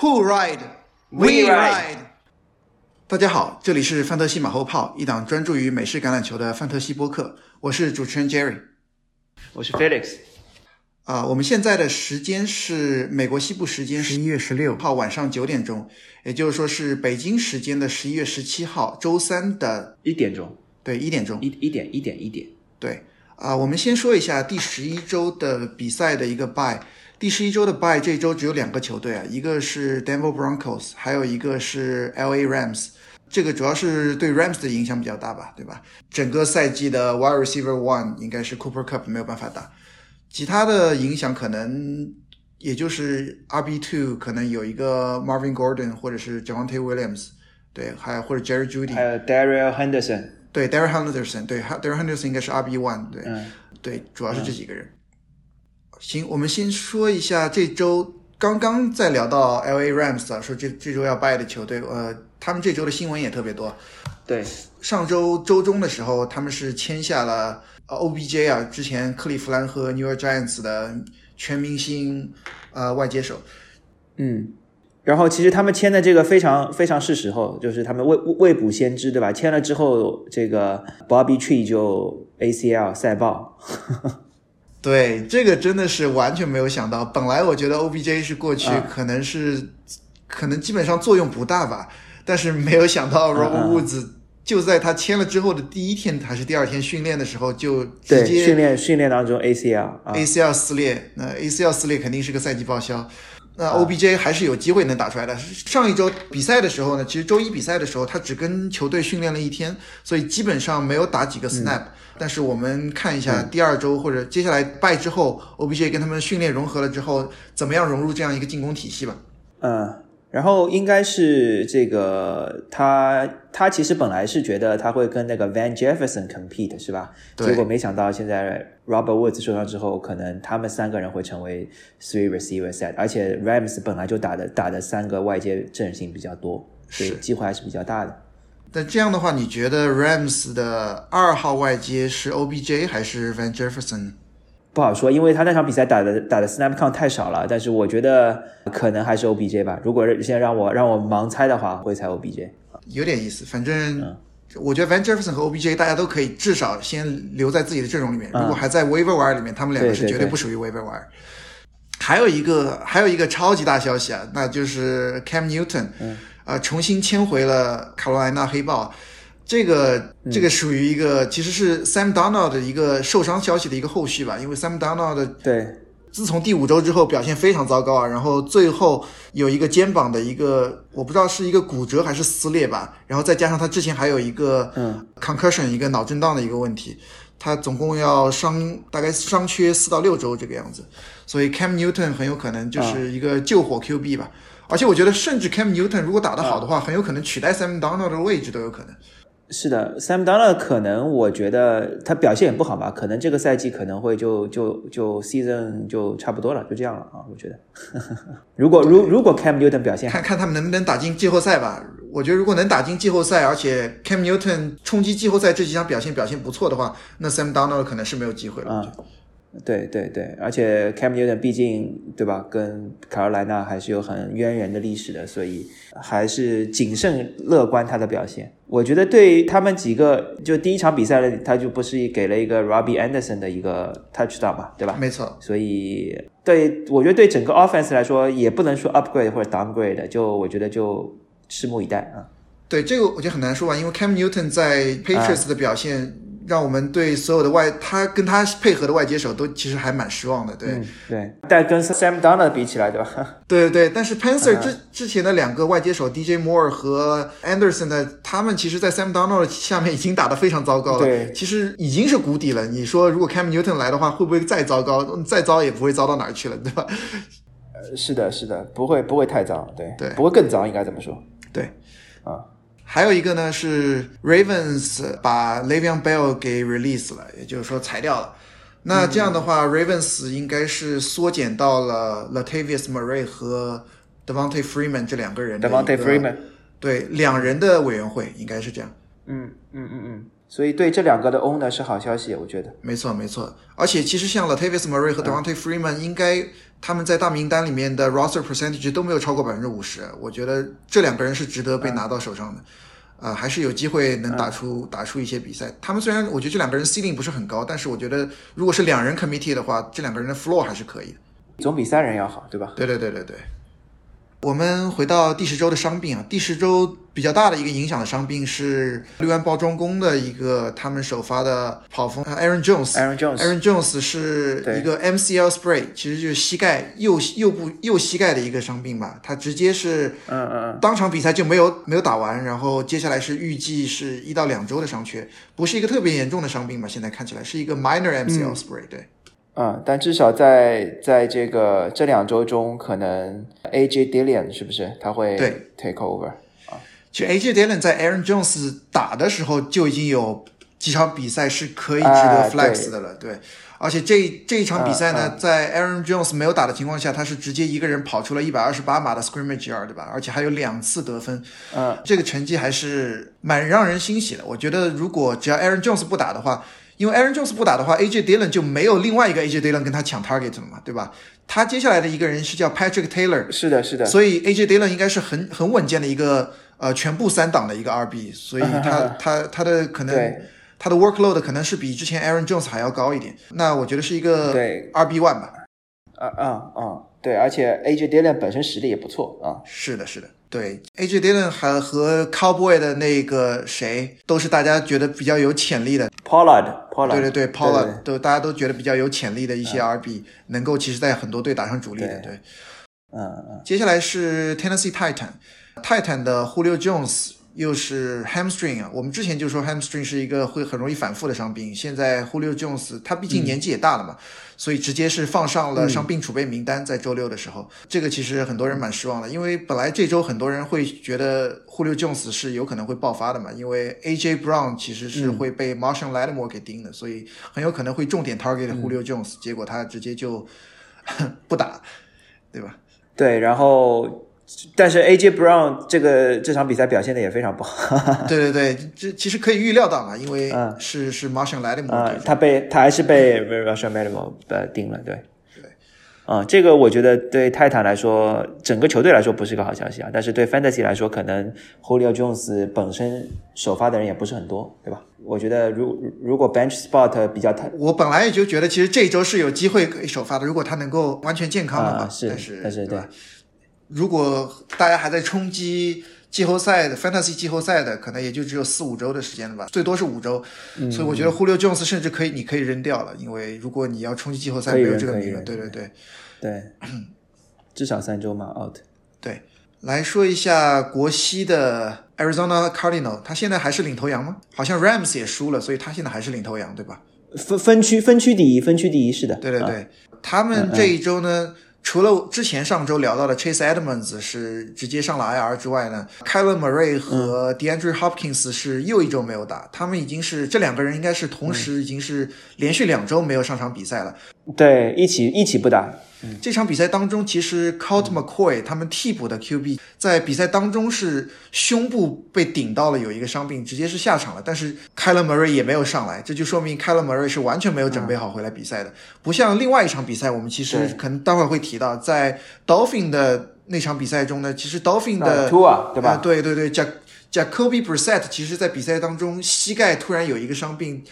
Who ride? We ride. 大家好，这里是范特西马后炮，一档专注于美式橄榄球的范特西播客。我是主持人 Jerry。我是 Felix。啊，我们现在的时间是美国西部时间十一月十六号晚上九点钟，也就是说是北京时间的十一月十七号周三的一点钟。对，一点钟。一一点一点一点。对。啊，我们先说一下第十一周的比赛的一个 bye。第十一周的 bye 这周只有两个球队啊，一个是 Denver Broncos，还有一个是 LA Rams。这个主要是对 Rams 的影响比较大吧，对吧？整个赛季的 Wide Receiver One 应该是 Cooper Cup 没有办法打，其他的影响可能也就是 RB Two 可能有一个 Marvin Gordon 或者是 Javante Williams，对，还或者 Jerry Judy，还有 Daryl Henderson。对，Daryl Henderson，对，Daryl Henderson 应该是 RB one，对，对，主要是这几个人。行，我们先说一下这周刚刚在聊到 LA Rams 啊，说这这周要败的球队，呃，他们这周的新闻也特别多。对，上周周中的时候，他们是签下了 OBJ 啊，之前克利夫兰和 New York Giants 的全明星呃外接手。嗯。然后其实他们签的这个非常非常是时候，就是他们未未卜先知，对吧？签了之后，这个 Bobby Tree 就 ACL 赛爆。对，这个真的是完全没有想到。本来我觉得 OBJ 是过去可能是可能基本上作用不大吧，但是没有想到 Robert Woods 就在他签了之后的第一天还是第二天训练的时候就直接训练训练当中 ACL ACL 撕裂，那 ACL 撕裂肯定是个赛季报销。那 OBJ 还是有机会能打出来的。上一周比赛的时候呢，其实周一比赛的时候，他只跟球队训练了一天，所以基本上没有打几个 snap。但是我们看一下第二周或者接下来败之后，OBJ 跟他们训练融合了之后，怎么样融入这样一个进攻体系吧？嗯。然后应该是这个他他其实本来是觉得他会跟那个 Van Jefferson compete 是吧？结果没想到现在 Robert Woods 受伤之后，可能他们三个人会成为 three receiver set，而且 Rams 本来就打的打的三个外接阵型比较多，所以机会还是比较大的。但这样的话，你觉得 Rams 的二号外接是 OBJ 还是 Van Jefferson？不好说，因为他那场比赛打的打的 snap count 太少了。但是我觉得可能还是 OBJ 吧。如果现在让我让我盲猜的话，会猜 OBJ。有点意思，反正我觉得 Van Jefferson 和 OBJ 大家都可以至少先留在自己的阵容里面。如果还在 waiver wire 里面，他们两个是绝对不属于 waiver wire。还有一个还有一个超级大消息啊，那就是 Cam Newton 啊重新签回了卡罗来纳黑豹。这个这个属于一个，其实是 Sam Donald 的一个受伤消息的一个后续吧，因为 Sam Donald 对，自从第五周之后表现非常糟糕啊，然后最后有一个肩膀的一个，我不知道是一个骨折还是撕裂吧，然后再加上他之前还有一个嗯。concussion 一个脑震荡的一个问题，他总共要伤大概伤缺四到六周这个样子，所以 Cam Newton 很有可能就是一个救火 QB 吧，而且我觉得甚至 Cam Newton 如果打得好的话，很有可能取代 Sam Donald 的位置都有可能。是的，Sam Donald 可能我觉得他表现也不好吧，可能这个赛季可能会就就就 season 就差不多了，就这样了啊，我觉得。如果如如果 Cam Newton 表现，看看他们能不能打进季后赛吧。我觉得如果能打进季后赛，而且 Cam Newton 冲击季后赛这几场表现表现不错的话，那 Sam Donald 可能是没有机会了。啊。对对对，而且 Cam Newton 毕竟对吧，跟卡罗莱纳还是有很渊源的历史的，所以还是谨慎乐观他的表现。我觉得对他们几个，就第一场比赛他就不是给了一个 Robbie Anderson 的一个 touchdown 嘛，对吧？没错。所以对我觉得对整个 offense 来说，也不能说 upgrade 或者 downgrade，就我觉得就拭目以待啊。对这个我觉得很难说啊，因为 Cam Newton 在 Patriots 的表现。让我们对所有的外他跟他配合的外接手都其实还蛮失望的，对对。但跟 Sam Donald 比起来，对吧？对对对。但是 Panzer 之之前的两个外接手 DJ Moore 和 Anderson 的，他们其实，在 Sam Donald 下面已经打得非常糟糕了。对，其实已经是谷底了。你说如果 Cam Newton 来的话，会不会再糟糕？再糟也不会糟到哪儿去了，对吧？呃，是的，是的，不会不会太糟，对对，不会更糟，应该怎么说？对，啊。还有一个呢是 Ravens 把 Le'Veon Bell 给 release 了，也就是说裁掉了。那这样的话，Ravens 应该是缩减到了 Latavius Murray 和 Devontae Freeman 这两个人。Devontae Freeman 对两人的委员会应该是这样。嗯嗯嗯嗯，所以对这两个的 owner 是好消息，我觉得。没错，没错。而且其实像 Latavius Murray 和 Devontae Freeman，应该他们在大名单里面的 roster percentage 都没有超过百分之五十。我觉得这两个人是值得被拿到手上的，呃，还是有机会能打出打出一些比赛。他们虽然我觉得这两个人 ceiling 不是很高，但是我觉得如果是两人 committee 的话，这两个人的 floor 还是可以的，总比三人要好，对吧？对对对对对。我们回到第十周的伤病啊，第十周比较大的一个影响的伤病是六安包装工的一个他们首发的跑锋 Aaron Jones。Aaron Jones，Aaron Jones 是一个 MCL sprain，其实就是膝盖右右部右膝盖的一个伤病吧。他直接是嗯嗯当场比赛就没有没有打完，然后接下来是预计是一到两周的伤缺，不是一个特别严重的伤病吧？现在看起来是一个 minor MCL sprain，对。嗯，但至少在在这个这两周中，可能 AJ Dillon 是不是他会对 take over 啊？其实 AJ Dillon 在 Aaron Jones 打的时候就已经有几场比赛是可以值得 flex 的了，对。而且这这一场比赛呢，在 Aaron Jones 没有打的情况下，他是直接一个人跑出了一百二十八码的 scrimmage yard，对吧？而且还有两次得分，嗯，这个成绩还是蛮让人欣喜的。我觉得如果只要 Aaron Jones 不打的话。因为 Aaron Jones 不打的话，AJ Dillon 就没有另外一个 AJ Dillon 跟他抢 target 了嘛，对吧？他接下来的一个人是叫 Patrick Taylor，是的，是的。所以 AJ Dillon 应该是很很稳健的一个呃全部三档的一个 RB，所以他他他的可能他的 workload 可能是比之前 Aaron Jones 还要高一点。那我觉得是一个对 RB one 吧。啊啊啊！对，而且 AJ Dillon 本身实力也不错啊。是的，是的。对，AJ Dillon 还和 Cowboy 的那个谁，都是大家觉得比较有潜力的。Pollard，Pollard，对对对，Pollard 都大家都觉得比较有潜力的一些 RB，能够其实在很多队打上主力的。对，嗯嗯。接下来是 Tennessee Titan，Titan 的 Julio Jones 又是 Hamstring 啊。我们之前就说 Hamstring 是一个会很容易反复的伤病，现在 Julio Jones 他毕竟年纪也大了嘛。所以直接是放上了伤病储备名单，在周六的时候，这个其实很多人蛮失望的，因为本来这周很多人会觉得 Julio Jones 是有可能会爆发的嘛，因为 AJ Brown 其实是会被 Marshall Lattimore 给盯的，所以很有可能会重点 target Julio Jones，结果他直接就 不打，对吧？对，然后。但是 AJ Brown 这个这场比赛表现的也非常不好。对对对，这其实可以预料到嘛，因为是是 Marshall Lattimore，他被他还是被 Marshall 盯了，对对。啊，这个我觉得对泰坦来说，整个球队来说不是个好消息啊。但是对 Fantasy 来说，可能 Julio Jones 本身首发的人也不是很多，对吧？我觉得如如果 Bench Spot 比较太，我本来也就觉得其实这一周是有机会可以首发的，如果他能够完全健康的话，是但是对。如果大家还在冲击季后赛的 Fantasy 季后赛的，可能也就只有四五周的时间了吧，最多是五周。所以我觉得 Julio Jones 甚至可以，你可以扔掉了，因为如果你要冲击季后赛，没有这个名额。对对对对，至少三周嘛，out。对，来说一下国西的 Arizona Cardinal，他现在还是领头羊吗？好像 Rams 也输了，所以他现在还是领头羊，对吧？分分区分区第一，分区第一是的。对对对，他们这一周呢？除了之前上周聊到的 Chase Edmonds 是直接上了 IR 之外呢 k y l e n Murray 和 DeAndre Hopkins 是又一周没有打，他们已经是这两个人应该是同时已经是连续两周没有上场比赛了。对，一起一起不打。这场比赛当中，其实 Colt McCoy 他们替补的 QB 在比赛当中是胸部被顶到了，有一个伤病，直接是下场了。但是 Kyler Murray 也没有上来，这就说明 Kyler Murray 是完全没有准备好回来比赛的。不像另外一场比赛，我们其实可能待会儿会提到，在 Dolphin 的那场比赛中呢，其实 Dolphin 的对吧？对对对，Jack Jacoby Brissett 其实在比赛当中膝盖突然有一个伤病。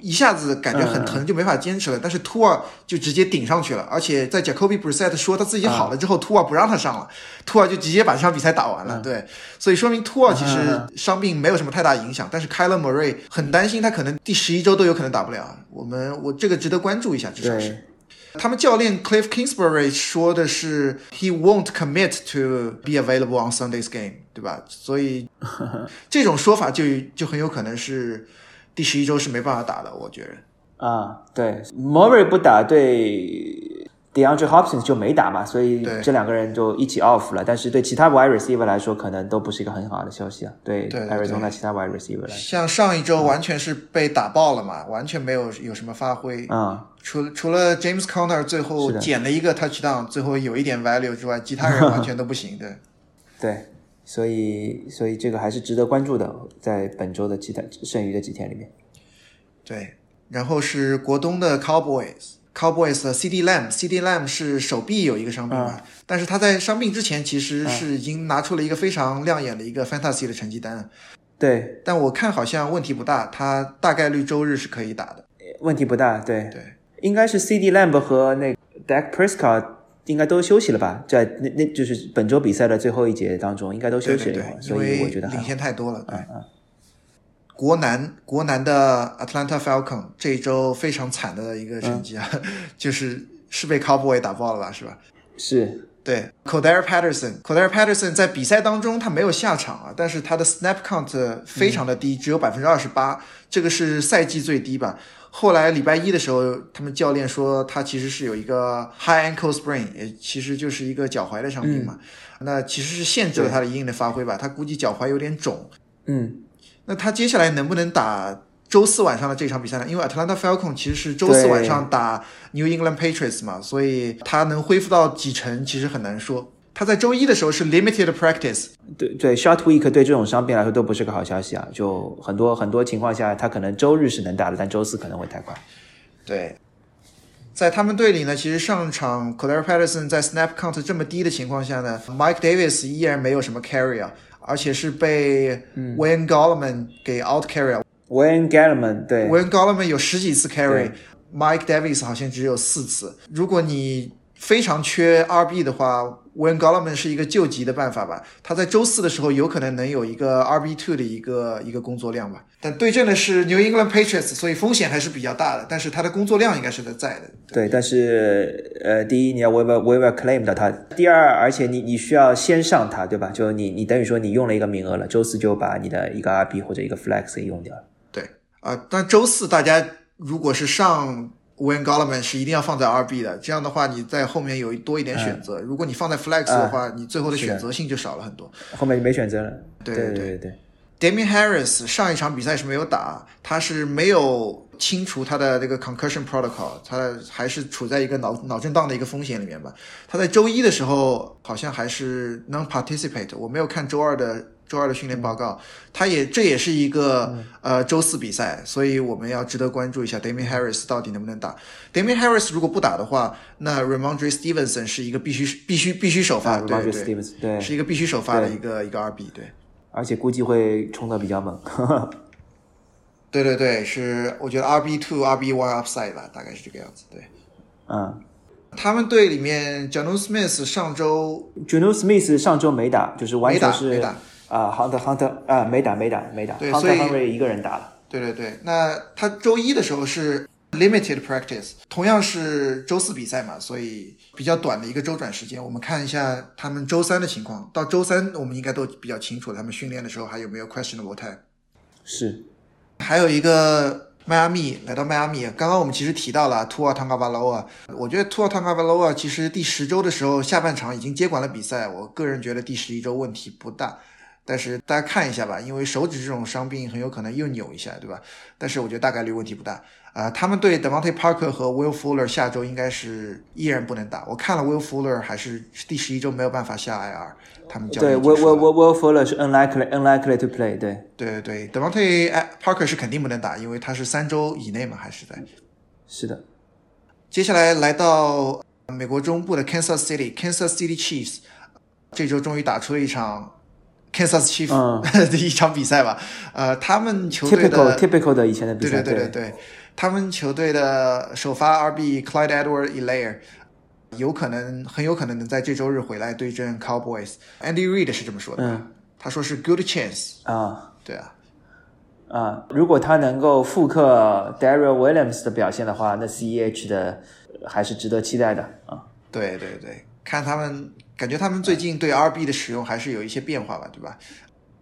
一下子感觉很疼，就没法坚持了。但是 u r 就直接顶上去了，而且在 Jacoby Brissett 说他自己好了之后 u r 不让他上了 u r 就直接把这场比赛打完了。对，所以说明 u r 其实伤病没有什么太大影响。但是 Kyler Murray 很担心，他可能第十一周都有可能打不了。我们我这个值得关注一下，至少是。他们教练 Cliff Kingsbury 说的是 He won't commit to be available on Sunday's game，对吧？所以 这种说法就就很有可能是。第十一周是没办法打的，我觉得。啊，对，Murray 不打，对，DeAndre Hopkins 就没打嘛，所以这两个人就一起 off 了。但是对其他 wide receiver 来说，可能都不是一个很好的消息啊。对，Arizona 其他 wide receiver 来说，像上一周完全是被打爆了嘛，完全没有有什么发挥啊。除除了 James Conner 最后捡了一个 touchdown，最后有一点 value 之外，其他人 完全都不行。对，对。所以所以这个还是值得关注的，在本周的其他剩余的几天里面。对，然后是国东的 Cowboys，Cowboys 的 CD Lamb，CD Lamb 是手臂有一个伤病嘛，但是他在伤病之前其实是已经拿出了一个非常亮眼的一个 Fantasy 的成绩单。对，但我看好像问题不大，他大概率周日是可以打的。问题不大，对对，应该是 CD Lamb 和那 Dak Prescott 应该都休息了吧？在那那就是本周比赛的最后一节当中，应该都休息了，所以我觉得领先太多了。对嗯。国南国南的 Atlanta Falcon 这一周非常惨的一个成绩啊，就是是被 Cowboy 打爆了吧？是吧？是。对 c o d e r Patterson c o d e r Patterson 在比赛当中他没有下场啊，但是他的 Snap Count 非常的低，只有百分之二十八，这个是赛季最低吧。后来礼拜一的时候，他们教练说他其实是有一个 High Ankle Sprain，也其实就是一个脚踝的伤病嘛。那其实是限制了他的一定的发挥吧，他估计脚踝有点肿。嗯。那他接下来能不能打周四晚上的这场比赛呢？因为 Atlanta Falcon 其实是周四晚上打 New England Patriots 嘛，所以他能恢复到几成其实很难说。他在周一的时候是 limited practice。对对，short week 对这种伤病来说都不是个好消息啊。就很多很多情况下，他可能周日是能打的，但周四可能会太快。对，在他们队里呢，其实上场 c o d e r Patterson 在 snap count 这么低的情况下呢，Mike Davis 依然没有什么 carry 啊。而且是被 Wayne Gallman 给 out carry。Wayne Gallman 对，Wayne Gallman 有十几次 carry，Mike Davis 好像只有四次。如果你非常缺 RB 的话。Wayne Gallman 是一个救急的办法吧，他在周四的时候有可能能有一个 RB two 的一个一个工作量吧，但对阵的是 New England Patriots，所以风险还是比较大的，但是他的工作量应该是在在的。对，但是呃，第一你要 waiver waiver claim 到他，第二，而且你你需要先上他，对吧？就你你等于说你用了一个名额了，周四就把你的一个 RB 或者一个 flex 给用掉了。对，啊，但周四大家如果是上。Wayne Gallman 是一定要放在 RB 的，这样的话你在后面有多一点选择。如果你放在 Flex 的话，你最后的选择性就少了很多。后面就没选择了。对对对对。Damian Harris 上一场比赛是没有打，他是没有清除他的这个 concussion protocol，他还是处在一个脑脑震荡的一个风险里面吧。他在周一的时候好像还是 non participate，我没有看周二的。周二的训练报告，他也这也是一个呃周四比赛，所以我们要值得关注一下 Damian Harris 到底能不能打。Damian Harris 如果不打的话，那 Ramondre Stevenson 是一个必须必须必须首发，对对对，是一个必须首发的一个一个二 B，对，而且估计会冲的比较猛。对对对，是我觉得 RB two RB one upside 吧，大概是这个样子，对，嗯，他们队里面 j a n u Smith 上周 j a n u Smith 上周没打，就是完全是没打。啊，Hunter Hunter 啊，没打没打没打，Hunter Henry 一个人打了。对对对，那他周一的时候是 limited practice，同样是周四比赛嘛，所以比较短的一个周转时间。我们看一下他们周三的情况，到周三我们应该都比较清楚，他们训练的时候还有没有 questionable time。是，还有一个迈阿密来到迈阿密，刚刚我们其实提到了 Tua Tagovailoa，我觉得 Tua Tagovailoa 其实第十周的时候下半场已经接管了比赛，我个人觉得第十一周问题不大。但是大家看一下吧，因为手指这种伤病很有可能又扭一下，对吧？但是我觉得大概率问题不大啊。他们对 Devontae Parker 和 Will Fuller 下周应该是依然不能打。我看了 Will Fuller 还是第十一周没有办法下 IR。他们对 Will Will Will Will Fuller 是 unlikely unlikely to play。对对对对，Devontae Parker 是肯定不能打，因为他是三周以内嘛，还是在。是的。接下来来到美国中部的 Kansas City，Kansas City Chiefs 这周终于打出了一场。Kansas Chiefs 的一场比赛吧，呃，他们球队的 typical 的以前的比赛，对对对对。对，他们球队的首发 RB Clyde Edward-Elaire 有可能很有可能能在这周日回来对阵 Cowboys。Andy Reid 是这么说的，他说是 good chance 啊，对啊，啊，如果他能够复刻 Daryl Williams 的表现的话，那 CEH 的还是值得期待的啊。对对对，看他们。感觉他们最近对 RB 的使用还是有一些变化吧，对吧？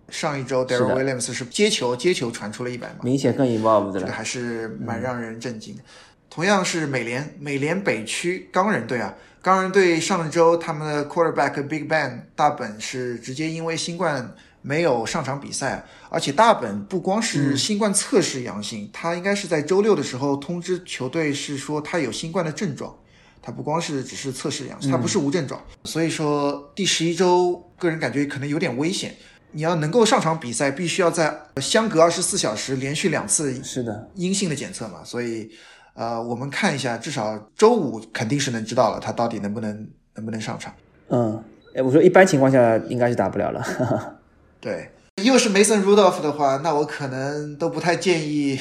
上一周 Daryl Williams 是接球接球传出了一百码，明显更 involved 了，这个还是蛮让人震惊的。同样是美联美联北区钢人队啊，钢人队上周他们的 quarterback Big Ben 大本是直接因为新冠没有上场比赛，而且大本不光是新冠测试阳性，他应该是在周六的时候通知球队是说他有新冠的症状。他不光是只是测试阳性，他不是无症状。所以说第十一周个人感觉可能有点危险。你要能够上场比赛，必须要在相隔二十四小时连续两次是的阴性的检测嘛，所以呃，我们看一下，至少周五肯定是能知道了他到底能不能能不能上场。嗯，哎，我说一般情况下应该是打不了了。对，又是 Mason Rudolph 的话，那我可能都不太建议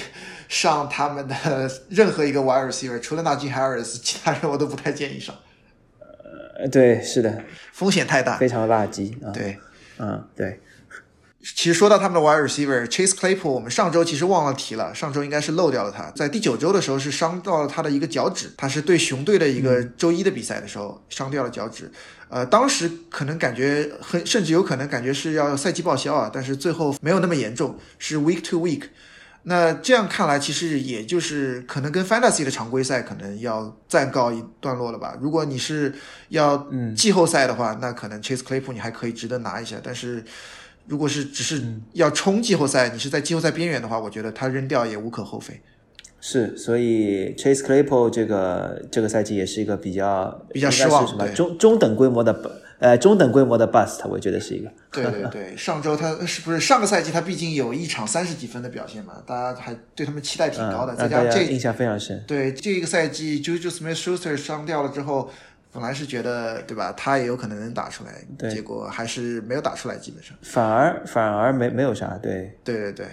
上他们的 任何一个 wide receiver，除了 Najee Harris，其他人我都不太建议上。呃，对，是的，风险太大，非常垃圾啊。对，嗯，对。其实说到他们的 wide receiver Chase Claypool，我们上周其实忘了提了，上周应该是漏掉了他，在第九周的时候是伤到了他的一个脚趾，他是对熊队的一个周一的比赛的时候伤掉了脚趾，呃，当时可能感觉很，甚至有可能感觉是要赛季报销啊，但是最后没有那么严重，是 week to week。那这样看来，其实也就是可能跟 fantasy 的常规赛可能要暂告一段落了吧。如果你是要季后赛的话，那可能 Chase Claypool 你还可以值得拿一下，但是。如果是只是要冲季后赛，你是在季后赛边缘的话，我觉得他扔掉也无可厚非。是，所以 Chase Claypool 这个这个赛季也是一个比较比较失望，中中等规模的呃中等规模的 bust，我觉得是一个。对对对，上周他是不是上个赛季他毕竟有一场三十几分的表现嘛，大家还对他们期待挺高的，再加上这印象非常深。对这个赛季 Juju Smith-Schuster 伤掉了之后。本来是觉得对吧，他也有可能能打出来，结果还是没有打出来，基本上反而反而没没有啥，对对对对，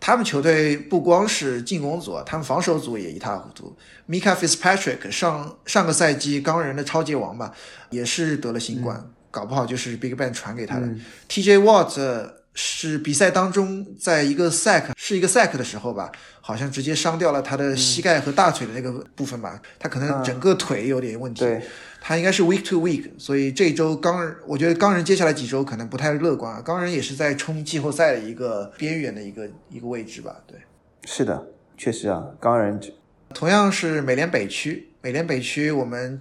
他们球队不光是进攻组，他们防守组也一塌糊涂。Mika Fitzpatrick 上上个赛季钢人的超级王吧，也是得了新冠，搞不好就是 Big Ben 传给他的。TJ Watt 是比赛当中在一个 sack 是一个 sack 的时候吧。好像直接伤掉了他的膝盖和大腿的那个部分吧，他可能整个腿有点问题。对，他应该是 week to week，所以这周钢人，我觉得钢人接下来几周可能不太乐观啊。钢人也是在冲季后赛的一个边缘的一个一个位置吧。对，是的，确实啊，钢人同样是美联北区，美联北区我们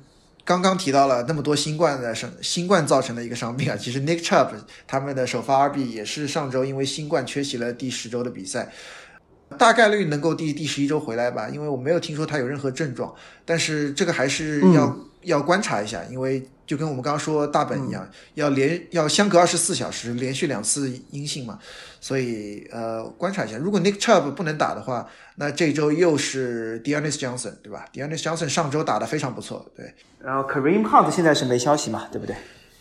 刚刚提到了那么多新冠的生，新冠造成的一个伤病啊。其实 Nick Chubb 他们的首发 RB 也是上周因为新冠缺席了第十周的比赛。大概率能够第第十一周回来吧，因为我没有听说他有任何症状，但是这个还是要要观察一下，因为就跟我们刚刚说大本一样，要连要相隔二十四小时连续两次阴性嘛，所以呃观察一下，如果 Nick Chubb 不能打的话，那这周又是 d e a n i s Johnson 对吧 d e a n i s Johnson 上周打的非常不错，对，然后 Kareem Hunt 现在是没消息嘛，对不对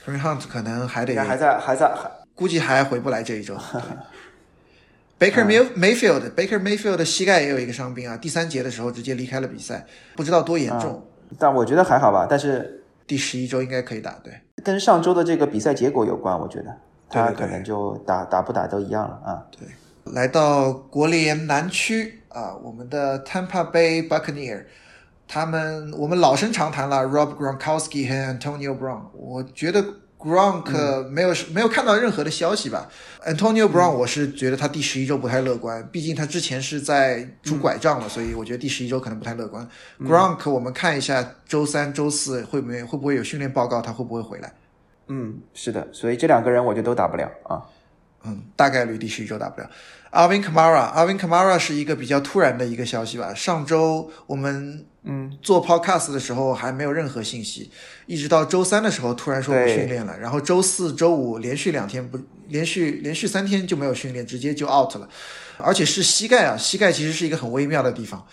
？Kareem Hunt 可能还得还在还在还估计还回不来这一周。Baker Mayfield，Baker Mayfield 的膝盖也有一个伤病啊，第三节的时候直接离开了比赛，不知道多严重。但我觉得还好吧，但是第十一周应该可以打，对。跟上周的这个比赛结果有关，我觉得他可能就打打不打都一样了啊。对，来到国联南区啊，我们的 Tampa Bay Buccaneer，他们我们老生常谈了，Rob Gronkowski 和 Antonio Brown，我觉得。Gronk 没有没有看到任何的消息吧？Antonio Brown 我是觉得他第十一周不太乐观，毕竟他之前是在拄拐杖了，所以我觉得第十一周可能不太乐观。Gronk 我们看一下周三、周四会不会会不会有训练报告，他会不会回来？嗯，是的，所以这两个人我觉得都打不了啊。嗯，大概率第十一周打不了。Alvin Kamara，Alvin Kamara 是一个比较突然的一个消息吧。上周我们嗯做 Podcast 的时候还没有任何信息，一直到周三的时候突然说不训练了，然后周四周五连续两天不连续连续三天就没有训练，直接就 out 了，而且是膝盖啊，膝盖其实是一个很微妙的地方，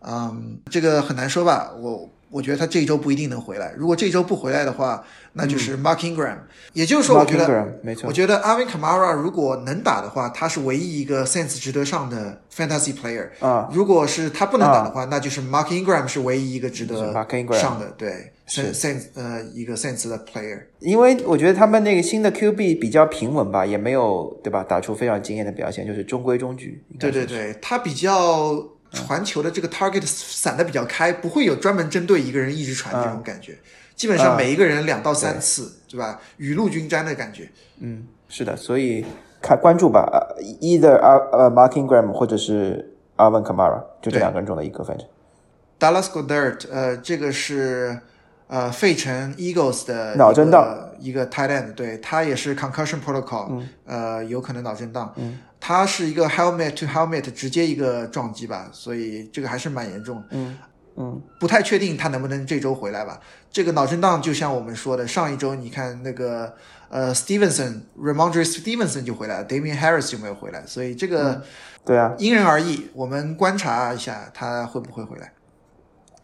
嗯，这个很难说吧，我。我觉得他这一周不一定能回来。如果这一周不回来的话，那就是 Mark Ingram。也就是说，我觉得，没错，我觉得 Alvin Kamara 如果能打的话，他是唯一一个 Sense 值得上的 Fantasy Player。啊，如果是他不能打的话，那就是 Mark Ingram 是唯一一个值得上的，对，Sense 呃一个 Sense 的 Player。因为我觉得他们那个新的 QB 比较平稳吧，也没有对吧，打出非常惊艳的表现，就是中规中矩。对对对，他比较。传球的这个 target 散的比较开，不会有专门针对一个人一直传这种感觉。基本上每一个人两到三次，对吧？雨露均沾的感觉。嗯，是的，所以看关注吧，either 呃 Mark Ingram 或者是 Alvin Kamara，就这两个人中的一个，反正。Dallas Goddard，呃，这个是呃费城 Eagles 的脑震荡一个 tight end，对他也是 concussion protocol，呃，有可能脑震荡。嗯。他是一个 helmet to helmet 直接一个撞击吧，所以这个还是蛮严重。嗯嗯，不太确定他能不能这周回来吧。这个脑震荡就像我们说的，上一周你看那个呃，Stevenson，Ramondre Stevenson 就回来了，Damian Harris 就没有回来，所以这个对啊，因人而异，我们观察一下他会不会回来。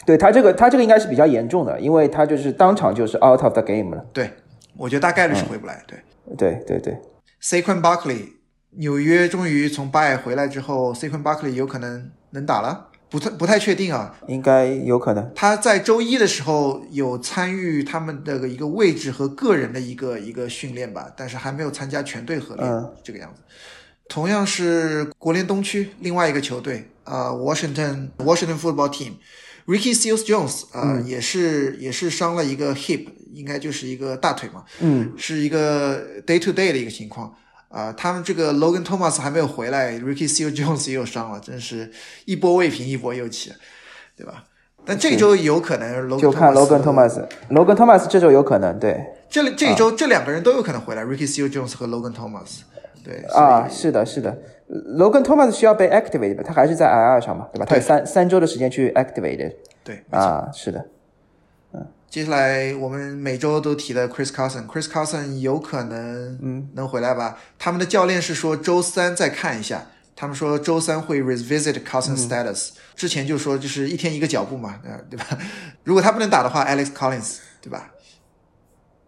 对他这个，他这个应该是比较严重的，因为他就是当场就是 out of the game 了。对，我觉得大概率是回不来。对，对对对。Saquon Barkley，纽约终于从 Bay 回来之后，Saquon Barkley 有可能能打了，不太不太确定啊。应该有可能。他在周一的时候有参与他们的一个位置和个人的一个一个训练吧，但是还没有参加全队合练这个样子。同样是国联东区另外一个球队啊，Washington Washington Football Team。Ricky Seals Jones 啊，也是也是伤了一个 hip，应该就是一个大腿嘛，嗯，是一个 day to day 的一个情况啊。他们这个 Logan Thomas 还没有回来，Ricky Seals Jones 也有伤了，真是一波未平一波又起，对吧？但这周有可能，就看 Logan Thomas，Logan Thomas 这周有可能，对，这这一周这两个人都有可能回来，Ricky Seals Jones 和 Logan Thomas，对啊，是的，是的。Logan Thomas 需要被 activate 吧？他还是在 IR 上嘛，对吧？他有三三周的时间去 activate。对啊，是的。嗯，接下来我们每周都提的 Chris Carson，Chris Carson 有可能嗯能回来吧？他们的教练是说周三再看一下，他们说周三会 revisit Carson status。之前就说就是一天一个脚步嘛，对吧？如果他不能打的话，Alex Collins 对吧？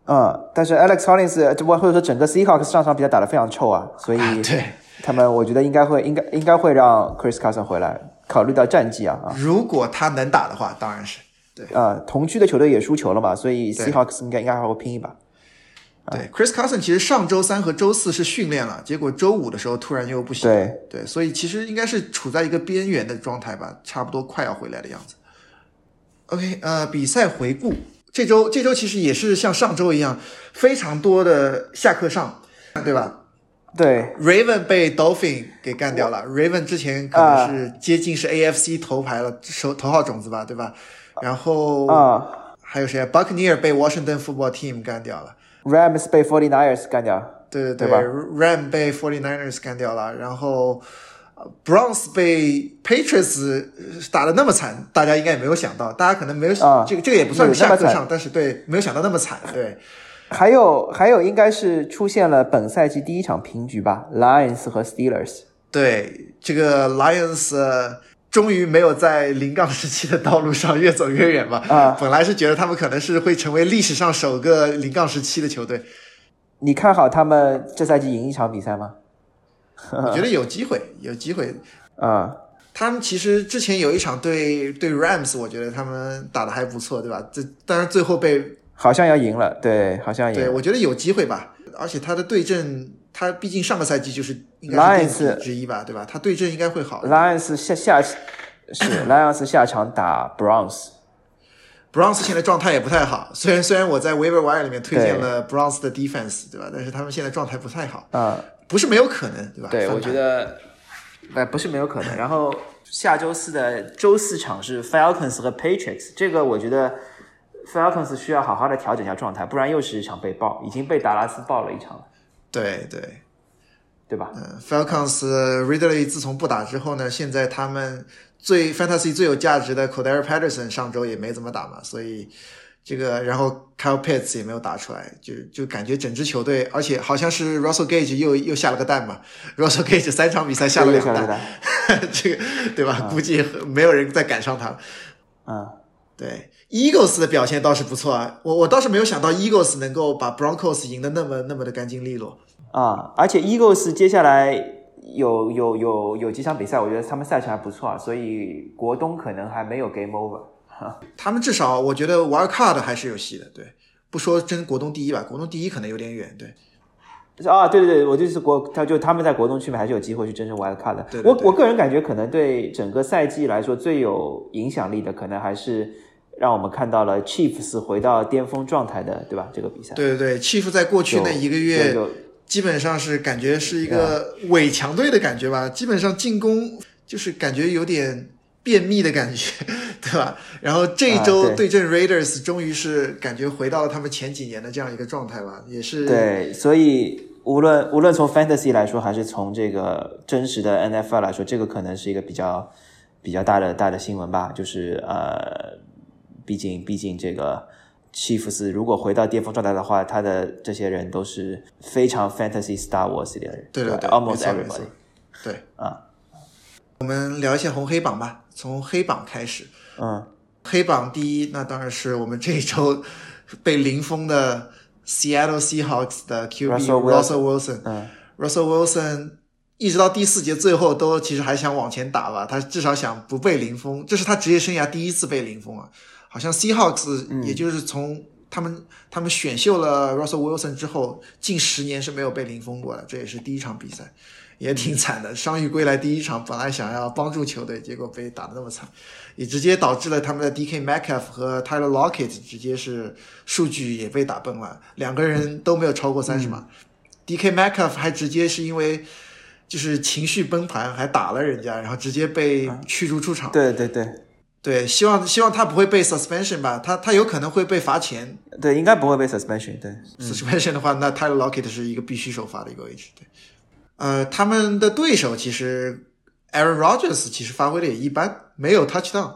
嗯，但是 Alex Collins 或者说整个 Seahawks 上场比赛打得非常臭啊，所以对。他们我觉得应该会，应该应该会让 Chris Carson 回来。考虑到战绩啊啊，如果他能打的话，当然是对啊。同区的球队也输球了嘛，所以 Seahawks 应该应该还会拼一把。对，Chris Carson 其实上周三和周四是训练了，结果周五的时候突然又不行。对对，所以其实应该是处在一个边缘的状态吧，差不多快要回来的样子。OK，呃，比赛回顾，这周这周其实也是像上周一样，非常多的下课上，对吧？对，Raven 被 Dolphin 给干掉了。Raven 之前可能是接近是 AFC 头牌了，首头号种子吧，对吧？然后啊，还有谁？Buccaneer 被 Washington Football Team 干掉了。Rams 被 Forty Niners 干掉。对对对，Ram 被 Forty Niners 干掉了。然后 Browns 被 Patriots 打的那么惨，大家应该也没有想到。大家可能没有这个这个也不算下课上，但是对，没有想到那么惨，对。还有还有，应该是出现了本赛季第一场平局吧？Lions 和 Steelers。对，这个 Lions 终于没有在零杠时期的道路上越走越远吧？啊，本来是觉得他们可能是会成为历史上首个零杠时期的球队。你看好他们这赛季赢一场比赛吗？我觉得有机会，有机会。啊，他们其实之前有一场对对 Rams，我觉得他们打的还不错，对吧？这当然最后被。好像要赢了，对，好像赢。对，我觉得有机会吧。而且他的对阵，他毕竟上个赛季就是应该是垫底之一吧，对吧？他对阵应该会好。Lions 下下是 Lions 下场打 Browns，Browns 现在状态也不太好。虽然虽然我在 Waiver Wire 里面推荐了 Browns 的 defense，对吧？但是他们现在状态不太好。啊，不是没有可能，对吧？对，我觉得，哎，不是没有可能。然后下周四的周四场是 Falcons 和 Patriots，这个我觉得。Falcons 需要好好的调整一下状态，不然又是一场被爆，已经被达拉斯爆了一场了。对对，对吧？嗯，Falcons Ridley 自从不打之后呢，现在他们最 Fantasy 最有价值的 c o d e r Patterson 上周也没怎么打嘛，所以这个然后 Kyle Pitts 也没有打出来，就就感觉整支球队，而且好像是 Russell Gage 又又下了个蛋嘛，Russell Gage 三场比赛下了两蛋，这个对吧？估计没有人再赶上他了。嗯，对。Eagles 的表现倒是不错啊，我我倒是没有想到 Eagles 能够把 Broncos 赢得那么那么的干净利落啊！而且 Eagles 接下来有有有有几场比赛，我觉得他们赛程还不错啊，所以国东可能还没有 Game Over。他们至少我觉得玩 Card 还是有戏的，对，不说争国东第一吧，国东第一可能有点远，对。啊，对对对，我就是国，他就他们在国东区面还是有机会去争争 Wild Card 的。我我个人感觉，可能对整个赛季来说最有影响力的，可能还是。让我们看到了 Chiefs 回到巅峰状态的，对吧？这个比赛，对对对，Chiefs 在过去那一个月，基本上是感觉是一个伪强队的感觉吧，基本上进攻就是感觉有点便秘的感觉，对吧？然后这一周对阵 Raiders，终于是感觉回到了他们前几年的这样一个状态吧，也是对，所以无论无论从 Fantasy 来说，还是从这个真实的 NFL 来说，这个可能是一个比较比较大的大的新闻吧，就是呃。毕竟，毕竟这个契夫斯如果回到巅峰状态的话，他的这些人都是非常 fantasy Star Wars 的人，对对对，almost everybody。对啊，我们聊一下红黑榜吧，从黑榜开始。嗯，黑榜第一，那当然是我们这一周被零封的 Seattle Seahawks 的 QB Russell Wilson。嗯 Russell Wilson 一直到第四节最后都其实还想往前打吧，他至少想不被零封，这是他职业生涯第一次被零封啊。好像 Seahawks 也就是从他们、他们选秀了 Russell Wilson 之后，近十年是没有被零封过的，这也是第一场比赛，也挺惨的。伤愈归来第一场，本来想要帮助球队，结果被打得那么惨，也直接导致了他们的 DK Metcalf 和 Tyler Lockett 直接是数据也被打崩了，两个人都没有超过三十码。DK Metcalf 还直接是因为就是情绪崩盘，还打了人家，然后直接被驱逐出场。对对对对，希望希望他不会被 suspension 吧，他他有可能会被罚钱。对，应该不会被 suspension。对，suspension 的话，那 Tyler Lockett 是一个必须首发的一个位置。对，呃，他们的对手其实 Aaron Rodgers 其实发挥的也一般，没有 touchdown。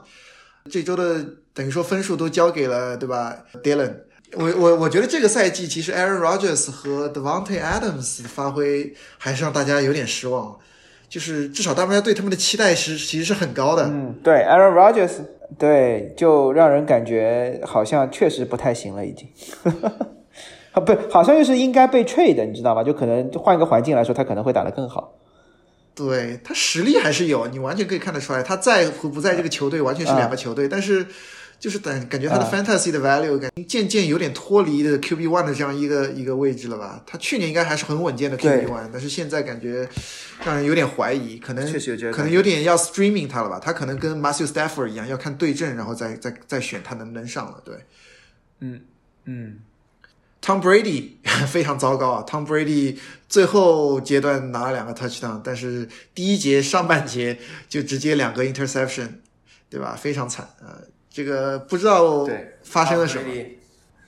这周的等于说分数都交给了对吧？Dylan。我我我觉得这个赛季其实 Aaron Rodgers 和 Devontae Adams 的发挥还是让大家有点失望，就是至少大家对他们的期待是其实是很高的。嗯，对，Aaron Rodgers，对，就让人感觉好像确实不太行了，已经。啊，不，好像就是应该被 trade 的，你知道吗？就可能换一个环境来说，他可能会打得更好。对他实力还是有，你完全可以看得出来，他在和不在这个球队完全是两个球队，但是就是等感觉他的 fantasy 的 value 感觉渐渐有点脱离的 QB one 的这样一个一个位置了吧？他去年应该还是很稳健的 QB one，但是现在感觉让人有点怀疑，可能确实有这个可能有点要 streaming 他了吧？他可能跟 Matthew Stafford 一样，要看对阵，然后再再再选他能不能上了。对嗯嗯，，Tom Brady 非常糟糕啊！Tom Brady 最后阶段拿了两个 touchdown，但是第一节上半节就直接两个 interception，对吧？非常惨啊、呃！这个不知道对，发生了什么。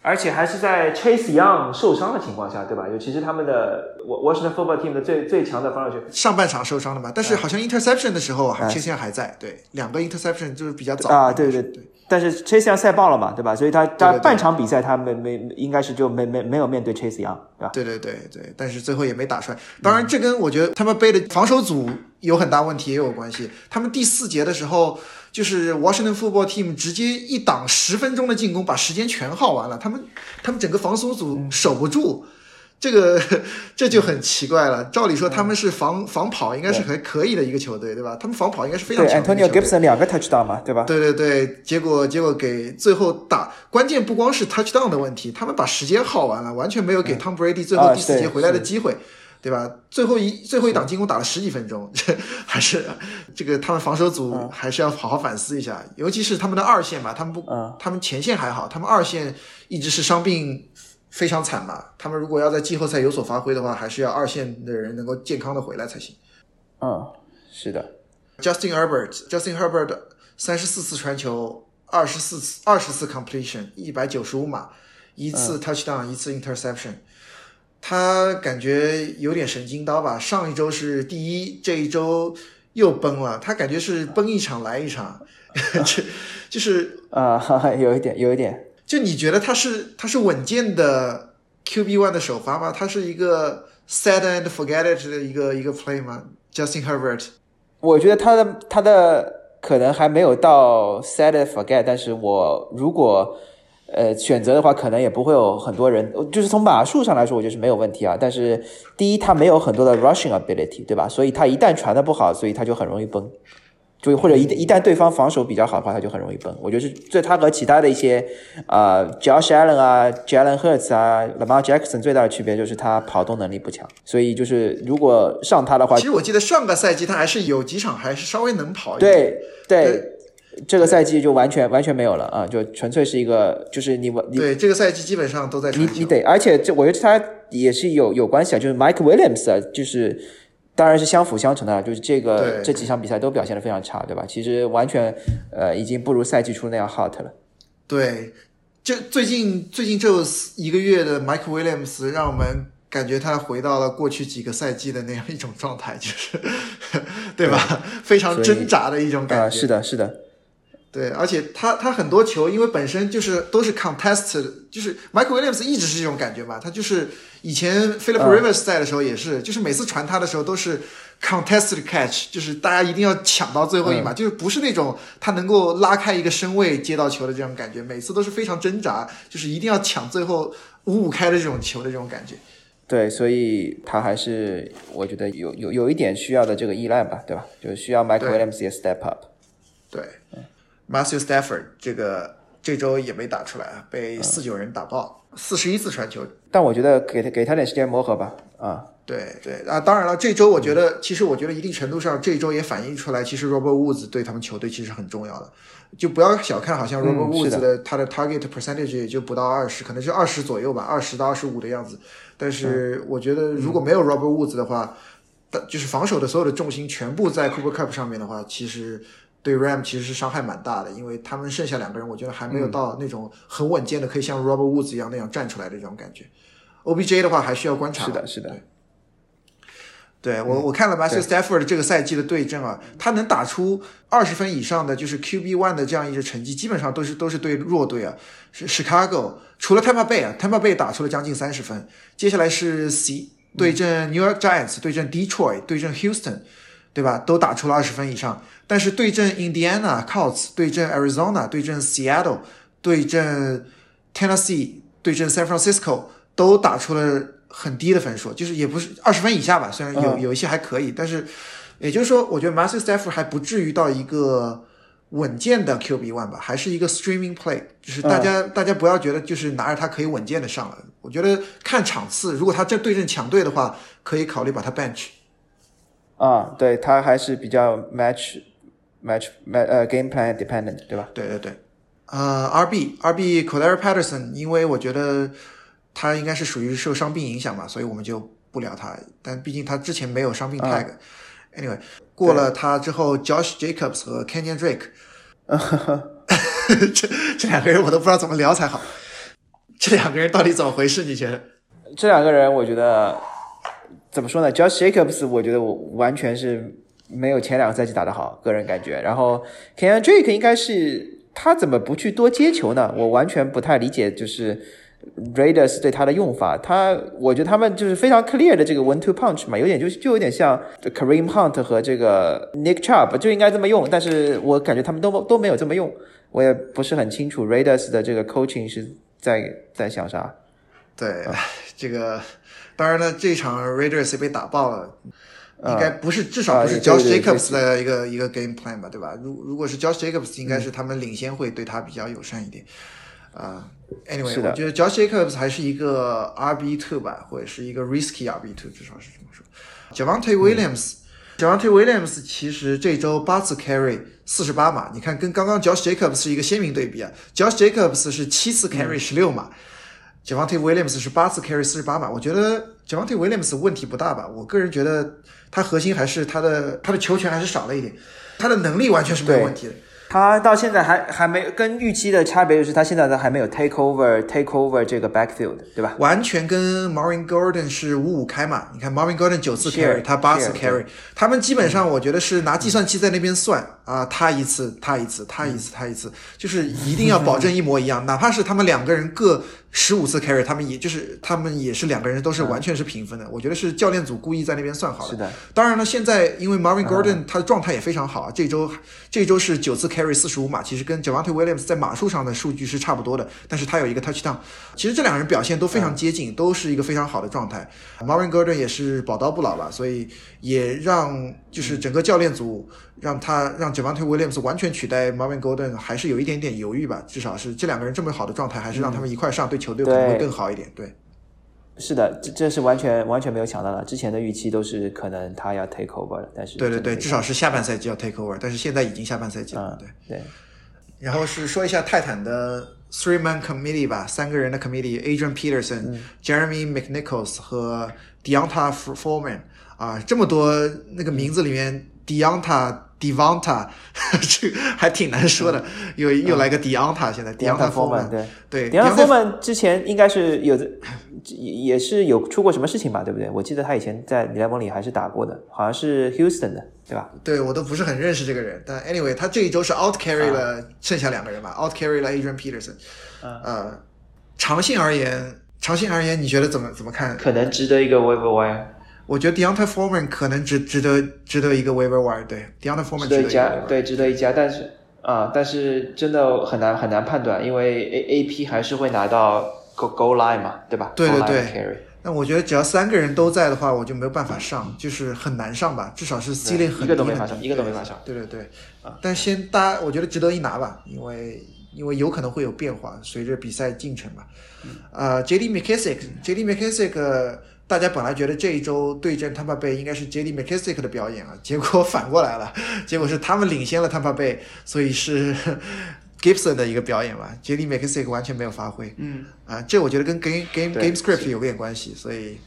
而且还是在 Chase Young 受伤的情况下，对吧？尤其是他们的 Washington Football Team 的最最强的防守球上半场受伤了嘛？但是好像 interception 的时候啊，哎切线还在，对，两个 interception 就是比较早啊，对对对。但是 Chase Young 赛爆了嘛，对吧？所以他他半场比赛他没没应该是就没没没有面对 Chase Young，对吧？对对对对，但是最后也没打出来。当然，这跟我觉得他们背的防守组有很大问题也有关系。他们第四节的时候，就是 Washington Football Team 直接一挡十分钟的进攻，把时间全耗完了。他们他们整个防守组守不住。这个 这就很奇怪了。照理说他们是防防跑应该是还可以的一个球队，对吧？他们防跑应该是非常对强的，Antonio Gibson 两个 touchdown 嘛，对吧？对对对，结果结果给最后打关键不光是 touchdown 的问题，他们把时间耗完了，完全没有给 Tom Brady 最后第四节回来的机会，对吧？最后一最后一档进攻打了十几分钟，这 还是这个他们防守组还是要好好反思一下，尤其是他们的二线吧，他们不，他们前线还好，他们二线一直是伤病。非常惨吧？他们如果要在季后赛有所发挥的话，还是要二线的人能够健康的回来才行。嗯，是的。Justin Herbert，Justin Herbert 三十四次传球，二十四次二十次 completion，一百九十五码，一次 touchdown，、一次 interception。他感觉有点神经刀吧？上一周是第一，这一周又崩了。他感觉是崩一场来一场，这就是啊、呃，有一点，有一点。就你觉得他是他是稳健的 QB one 的首发吗？他是一个 set and forget it 的一个一个 play 吗？Justin Herbert，我觉得他的他的可能还没有到 set and forget，但是我如果呃选择的话，可能也不会有很多人，就是从码数上来说，我觉得是没有问题啊。但是第一，他没有很多的 rushing ability，对吧？所以他一旦传的不好，所以他就很容易崩。就或者一一旦对方防守比较好的话，他就很容易崩。我觉得是这他和其他的一些呃 Josh Allen 啊、Jalen Hurts 啊、Lamar Jackson 最大的区别就是他跑动能力不强。所以就是如果上他的话，其实我记得上个赛季他还是有几场还是稍微能跑一点。对对，这个赛季就完全完全没有了啊，就纯粹是一个就是你你对这个赛季基本上都在你你得，而且这我觉得他也是有有关系啊，就是 Mike Williams 啊，就是。当然是相辅相成的，就是这个这几场比赛都表现的非常差，对吧？其实完全呃已经不如赛季初那样 hot 了。对，就最近最近这一个月的 Mike Williams 让我们感觉他回到了过去几个赛季的那样一种状态，就是 对吧？非常挣扎的一种感觉。啊、是的，是的。对，而且他他很多球，因为本身就是都是 contested，就是 Michael Williams 一直是这种感觉嘛。他就是以前 Philip Rivers 在的时候也是，就是每次传他的时候都是 contested catch，就是大家一定要抢到最后一码，就是不是那种他能够拉开一个身位接到球的这种感觉，每次都是非常挣扎，就是一定要抢最后五五开的这种球的这种感觉。对，所以他还是我觉得有有有一点需要的这个依赖吧，对吧？就是需要 Michael Williams 也 step up。对。Matthew Stafford 这个这周也没打出来啊，被四九人打爆，四十一次传球。但我觉得给他给他点时间磨合吧。啊，对对啊，当然了，这周我觉得其实我觉得一定程度上这周也反映出来，其实 Robert Woods 对他们球队其实很重要的。就不要小看，好像 Robert Woods 的他的 target percentage 也就不到二十，可能是二十左右吧，二十到二十五的样子。但是我觉得如果没有 Robert Woods 的话，就是防守的所有的重心全部在 Cooper Cup 上面的话，其实。对 Ram 其实是伤害蛮大的，因为他们剩下两个人，我觉得还没有到那种很稳健的，可以像 Robert Woods 一样那样站出来的这种感觉。OBJ 的话还需要观察。是的，是的。对我我看了 Matthew Stafford 这个赛季的对阵啊，他能打出二十分以上的就是 QB one 的这样一个成绩，基本上都是都是对弱队啊，是 Chicago，除了 Tampa Bay 啊，Tampa Bay 打出了将近三十分，接下来是 C 对阵 New York Giants，对阵 Detroit，对阵 Houston。对吧？都打出了二十分以上，但是对阵 Indiana Colts，对阵 Arizona，对阵 Seattle，对阵 Tennessee，对阵 San Francisco，都打出了很低的分数，就是也不是二十分以下吧。虽然有有一些还可以，但是也就是说，我觉得 Matthew Stafford 还不至于到一个稳健的 QB one 吧，还是一个 streaming play，就是大家大家不要觉得就是拿着它可以稳健的上了。我觉得看场次，如果他这对阵强队的话，可以考虑把他 bench。啊，对他还是比较 match match match 呃 game plan dependent，对吧？对对对，呃，RB RB Cordero Patterson，因为我觉得他应该是属于受伤病影响吧，所以我们就不聊他。但毕竟他之前没有伤病 tag。Anyway，过了他之后，Josh Jacobs 和 Kenyon Drake，这这两个人我都不知道怎么聊才好。这两个人到底怎么回事？你觉得？这两个人，我觉得。怎么说呢？Josh Jacobs，我觉得我完全是没有前两个赛季打得好，个人感觉。然后 k e n Drake 应该是他怎么不去多接球呢？我完全不太理解，就是 Raiders 对他的用法。他我觉得他们就是非常 clear 的这个 one two punch 嘛，有点就就有点像 Kareem Hunt 和这个 Nick Chubb 就应该这么用。但是我感觉他们都都没有这么用，我也不是很清楚 Raiders 的这个 coaching 是在在想啥。对，这个。当然了，这场 Raiders 被打爆了，应该不是，至少不是 Josh Jacobs 的一个一个 game plan 吧，对吧？如如果是 Josh Jacobs，应该是他们领先会对他比较友善一点。啊，Anyway，我觉得 Josh Jacobs 还是一个 RB two 吧，或者是一个 risky RB two，至少是这么说。Javante Williams，Javante Williams 其实这周八次 carry 四十八码，你看跟刚刚 Josh Jacobs 是一个鲜明对比啊。Josh Jacobs 是七次 carry 十六码。Javante Williams 是八次 carry 四十八码，我觉得 Javante Williams 问题不大吧？我个人觉得他核心还是他的他的球权还是少了一点，他的能力完全是没有问题的。他到现在还还没跟预期的差别就是他现在都还没有 take over take over 这个 backfield，对吧？完全跟 Marvin Gordon 是五五开嘛？你看 Marvin Gordon 九次 carry，他八次 carry，他们基本上我觉得是拿计算器在那边算啊，他一次他一次他一次他一次，就是一定要保证一模一样，哪怕是他们两个人各。十五次 carry，他们也就是他们也是两个人都是完全是平分的。我觉得是教练组故意在那边算好的。是的。当然了，现在因为 Marvin Gordon 他的状态也非常好啊，这周这周是九次 carry 四十五码，其实跟 Javante Williams 在码数上的数据是差不多的。但是他有一个 touchdown，其实这两个人表现都非常接近，都是一个非常好的状态。Marvin Gordon 也是宝刀不老吧，所以也让就是整个教练组。让他让 Javante Williams 完全取代 Marvin Gordon 还是有一点点犹豫吧，至少是这两个人这么好的状态，还是让他们一块上，对球队可能会更好一点。对，是的，这这是完全完全没有想到的。之前的预期都是可能他要 take over，但是对对对，至少是下半赛季要 take over，但是现在已经下半赛季了。对对。然后是说一下泰坦的 three man committee 吧，三个人的 committee：Adrian Peterson、Jeremy McNichols 和 Deonta Foreman 啊，这么多那个名字里面 Deonta。Devonta，这还挺难说的，又又来个 Deonta，现在 Deonta Foreman，对对，Deonta Foreman 之前应该是有的，也是有出过什么事情吧，对不对？我记得他以前在联盟里还是打过的，好像是 Houston 的，对吧？对我都不是很认识这个人，但 anyway，他这一周是 out carry 了剩下两个人吧，out carry 了 Adrian Peterson，呃，长线而言，长线而言，你觉得怎么怎么看？可能值得一个 waiver wire。我觉得 Deonta Foreman 可能值值得值得一个 waiver wire，对 Deonta Foreman 值得一加，对值得一加，但是啊，但是真的很难很难判断，因为 A A P 还是会拿到 go go line 嘛，对吧？对对对。那我觉得只要三个人都在的话，我就没有办法上，就是很难上吧，至少是 C 类很低。一个都没法上，一个都没法上。对对对，啊，但先大家我觉得值得一拿吧，因为因为有可能会有变化，随着比赛进程吧。呃，J D McKissick，J D McKissick。大家本来觉得这一周对阵 Tampa Bay 应该是 J.D. McKissick 的表演啊，结果反过来了，结果是他们领先了 Tampa Bay，所以是 Gibson 的一个表演吧，J.D. McKissick 完全没有发挥。嗯，啊，这我觉得跟 game game game script 有点关系，所以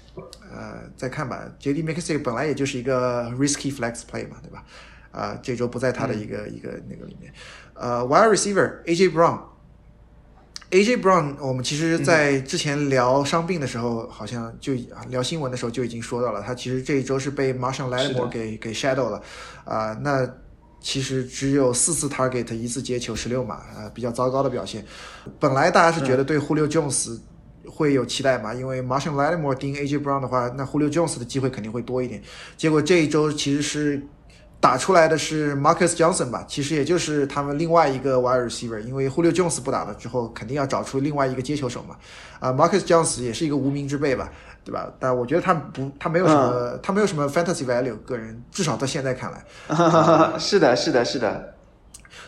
呃，再看吧。J.D. McKissick 本来也就是一个 risky flex play 嘛，对吧？啊，这周不在他的一个一个那个里面。呃，wide receiver A.J. Brown。A.J. Brown，我们其实，在之前聊伤病的时候，好像就聊新闻的时候就已经说到了，他其实这一周是被 Marshall Lattimore 给给 shadow 了，啊，那其实只有四次 target，一次接球，十六码，啊，比较糟糕的表现。本来大家是觉得对 Julio Jones 会有期待嘛，因为 Marshall Lattimore 盯 A.J. Brown 的话，那 Julio Jones 的机会肯定会多一点。结果这一周其实是。打出来的是 Marcus Johnson 吧，其实也就是他们另外一个 wide receiver，因为 Julio Jones 不打了之后，肯定要找出另外一个接球手嘛。啊，Marcus Johnson 也是一个无名之辈吧，对吧？但我觉得他不，他没有什么，他没有什么 fantasy value，个人至少到现在看来。是的，是的，是的。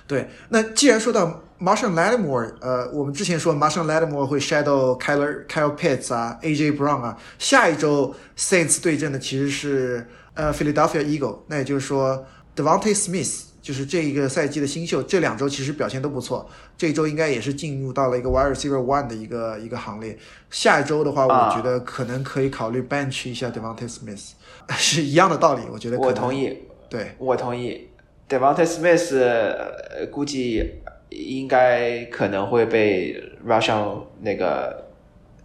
对，那既然说到 Marshall Lattimore，呃，我们之前说 Marshall Lattimore 会 shadow Kyler Kyle Pitts 啊，AJ Brown 啊，下一周 Saints 对阵的其实是。呃，Philadelphia Eagle，那也就是说，Devonte Smith 就是这一个赛季的新秀，这两周其实表现都不错，这一周应该也是进入到了一个 Wide Receiver One 的一个一个行列。下一周的话，我觉得可能可以考虑 bench 一下 Devonte Smith，是一样的道理，我觉得。我同意。对，我同意。Devonte Smith 估计应该可能会被 Russian 那个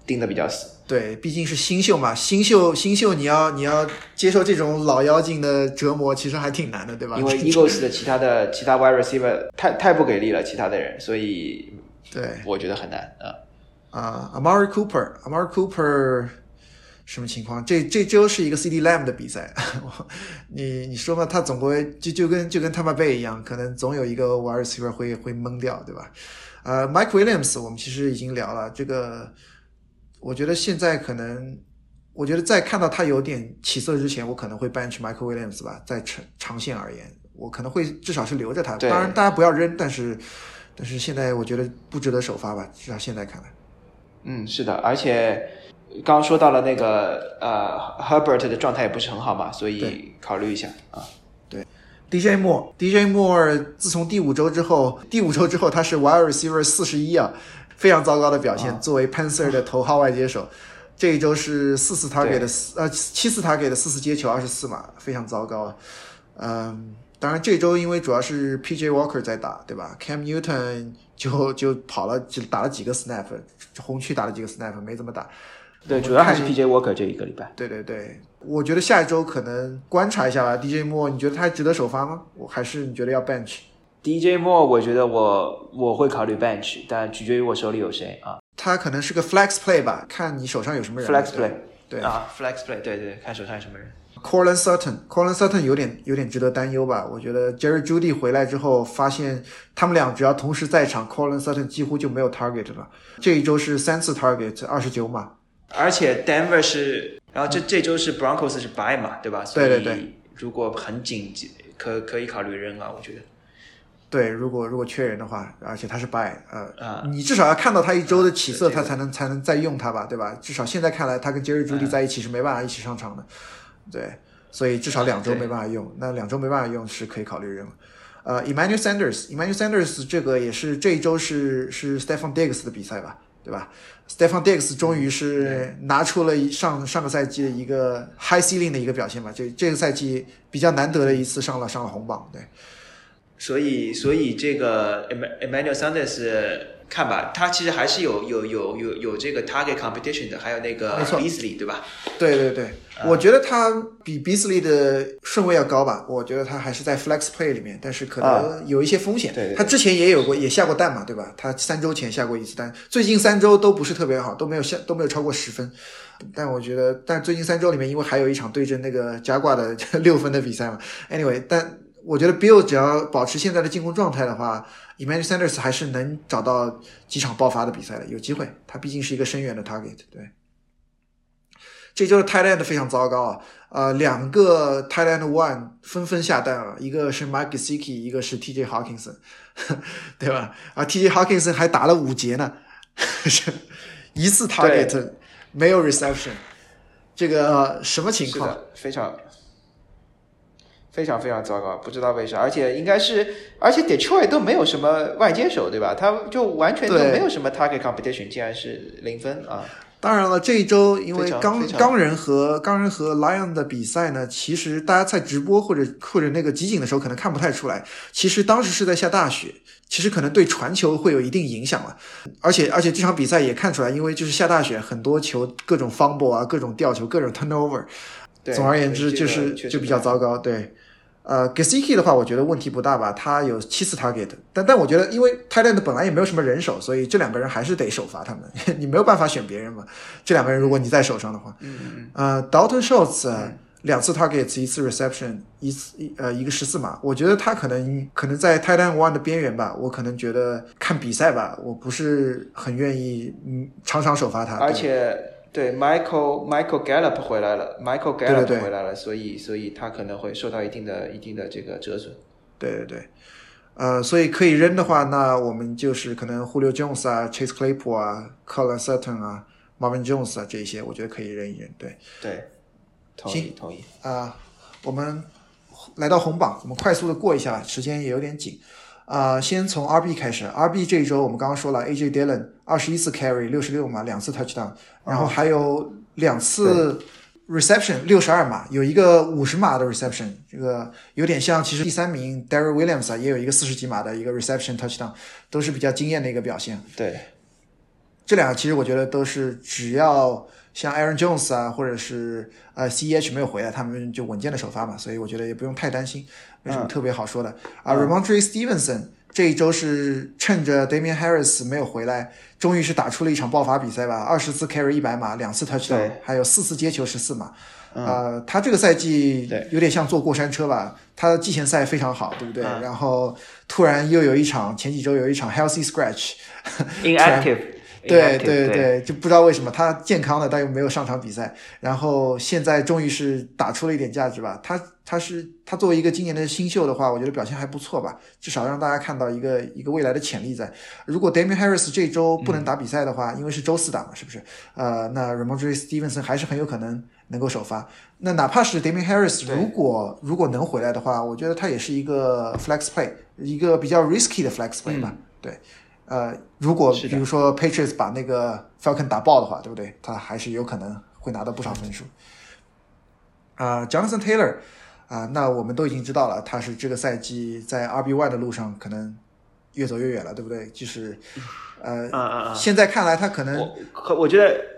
盯的比较死。对，毕竟是新秀嘛，新秀新秀，你要你要接受这种老妖精的折磨，其实还挺难的，对吧？因为 Eagles 的其他的其他 wide receiver 太太不给力了，其他的人，所以对，我觉得很难啊。啊，Amari Cooper，Amari Cooper 什么情况？这这周是一个 CD Lamb 的比赛，你你说嘛，他总归就就跟就跟 Tampa Bay 一样，可能总有一个 wide receiver 会会懵掉，对吧？呃，Mike Williams，我们其实已经聊了这个。我觉得现在可能，我觉得在看到他有点起色之前，我可能会 bench Michael Williams 吧。在长长线而言，我可能会至少是留着他。当然，大家不要扔，但是，但是现在我觉得不值得首发吧。至少现在看来。嗯，是的，而且刚刚说到了那个呃 Herbert 的状态也不是很好嘛，所以考虑一下啊。对，DJ Moore，DJ Moore 自从第五周之后，第五周之后他是 Wide Receiver 四十一啊。非常糟糕的表现。作为 Panther 的头号外接手，这一周是四次他给的四呃七次他给的四次接球二十四码，非常糟糕。嗯，当然这周因为主要是 PJ Walker 在打，对吧？Cam Newton 就就跑了就打了几个 snap，红区打了几个 snap，没怎么打。对，主要还是 PJ Walker 这一个礼拜。对对对，我觉得下一周可能观察一下吧。DJ Moore，你觉得他还值得首发吗？我还是你觉得要 bench？DJ Moore，我觉得我我会考虑 bench，但取决于我手里有谁啊。他可能是个 flex play 吧，看你手上有什么人。flex play，对啊，flex play，对对对，看手上有什么人。Corlin Sutton，Corlin Sutton 有点有点值得担忧吧？我觉得 Jerry Judy 回来之后，发现他们俩只要同时在场，Corlin Sutton 几乎就没有 target 了。这一周是三次 target，二十九码。而且 Denver 是，然后这这周是 Broncos 是 buy 嘛，对吧？对对对。如果很紧急，可可以考虑扔啊，我觉得。对，如果如果缺人的话，而且他是 buy，呃，你至少要看到他一周的起色，他才能才能再用他吧，对吧？至少现在看来，他跟杰瑞朱迪在一起是没办法一起上场的，对，所以至少两周没办法用，那两周没办法用是可以考虑扔。呃，Emmanuel Sanders，Emmanuel Sanders 这个也是这一周是是 Stephon Diggs 的比赛吧？对吧？Stephen Diggs 终于是拿出了上上个赛季的一个 high ceiling 的一个表现吧，这这个赛季比较难得的一次上了上了红榜，对。所以，所以这个 Emmanuel Sanders。看吧，他其实还是有有有有有这个 target competition 的，还有那个 Beasley 对吧？对对对，我觉得他比 Beasley 的顺位要高吧。我觉得他还是在 flex play 里面，但是可能有一些风险。对，他之前也有过，也下过蛋嘛，对吧？他三周前下过一次蛋，最近三周都不是特别好，都没有下都没有超过十分。但我觉得，但最近三周里面，因为还有一场对阵那个加挂的 六分的比赛嘛。Anyway，但我觉得 Bill 只要保持现在的进攻状态的话。Emmanuel Sanders 还是能找到几场爆发的比赛的，有机会。他毕竟是一个深远的 target。对，这周的 Thailand 非常糟糕啊！呃，两个 Thailand one 纷纷下蛋啊，一个是 Mike Gesicki，一个是 TJ Hawkinson，对吧？啊，TJ Hawkinson 还打了五节呢，一次 target 没有 reception，这个什么情况？非常。非常非常糟糕，不知道为啥，而且应该是，而且 Detroit 都没有什么外接手，对吧？他就完全都没有什么 target competition，竟然是零分啊！当然了，这一周因为钢钢人和钢人和 Lion 的比赛呢，其实大家在直播或者或者那个集锦的时候可能看不太出来，其实当时是在下大雪，其实可能对传球会有一定影响了。而且而且这场比赛也看出来，因为就是下大雪，很多球各种 fumble 啊，各种吊球，各种 turnover。总而言之，就是就比较糟糕，对。呃，Gesicki 的话，我觉得问题不大吧，他有七次 target，但但我觉得，因为 t i t a n 本来也没有什么人手，所以这两个人还是得首发他们，你没有办法选别人嘛。这两个人如果你在手上的话，嗯嗯呃，Dalton Schultz 两次 target，一次 reception，一次一呃一个十四码，我觉得他可能可能在 t i t a n One 的边缘吧，我可能觉得看比赛吧，我不是很愿意嗯常常首发他，而且。对，Michael Michael Gallup 回来了，Michael Gallup 回来了，所以所以他可能会受到一定的一定的这个折损。对对对，呃，所以可以扔的话，那我们就是可能 Julio Jones 啊，Chase Claypool 啊，Colin Sutton 啊，Marvin Jones 啊，这些我觉得可以扔一扔。对对，同意同意啊。我们来到红榜，我们快速的过一下，时间也有点紧。啊，先从 RB 开始。RB 这一周我们刚刚说了，AJ Dillon 二十一次 carry 六十六码，两次 touchdown，然后还有两次 reception 六十二码，有一个五十码的 reception，这个有点像。其实第三名 Darryl Williams 啊，也有一个四十几码的一个 reception touchdown，都是比较惊艳的一个表现。对，这两个其实我觉得都是只要像 Aaron Jones 啊，或者是呃 CEH 没有回来，他们就稳健的首发嘛，所以我觉得也不用太担心。没什么特别好说的？啊 r a m o n t r e Stevenson 这一周是趁着 Damian Harris 没有回来，终于是打出了一场爆发比赛吧，二十次 carry 一百码，两次 touchdown，还有四次接球十四码。呃，他这个赛季有点像坐过山车吧，他的季前赛非常好，对不对？然后突然又有一场，前几周有一场 healthy scratch，inactive。对对对，就不知道为什么他健康的，但又没有上场比赛。然后现在终于是打出了一点价值吧。他他是他作为一个今年的新秀的话，我觉得表现还不错吧，至少让大家看到一个一个未来的潜力在。如果 Damian Harris 这周不能打比赛的话，因为是周四打嘛，是不是？呃，那 Ramondre Stevenson 还是很有可能能够首发。那哪怕是 Damian Harris 如果如果能回来的话，我觉得他也是一个 flex play，一个比较 risky 的 flex play 吧。对。呃，如果比如说 Patriots 把那个 Falcon 打爆的话，对不对？他还是有可能会拿到不少分数。啊，Jonathan Taylor 啊，那我们都已经知道了，他是这个赛季在 RB One 的路上可能越走越远了，对不对？就是呃，现在看来他可能，我我觉得。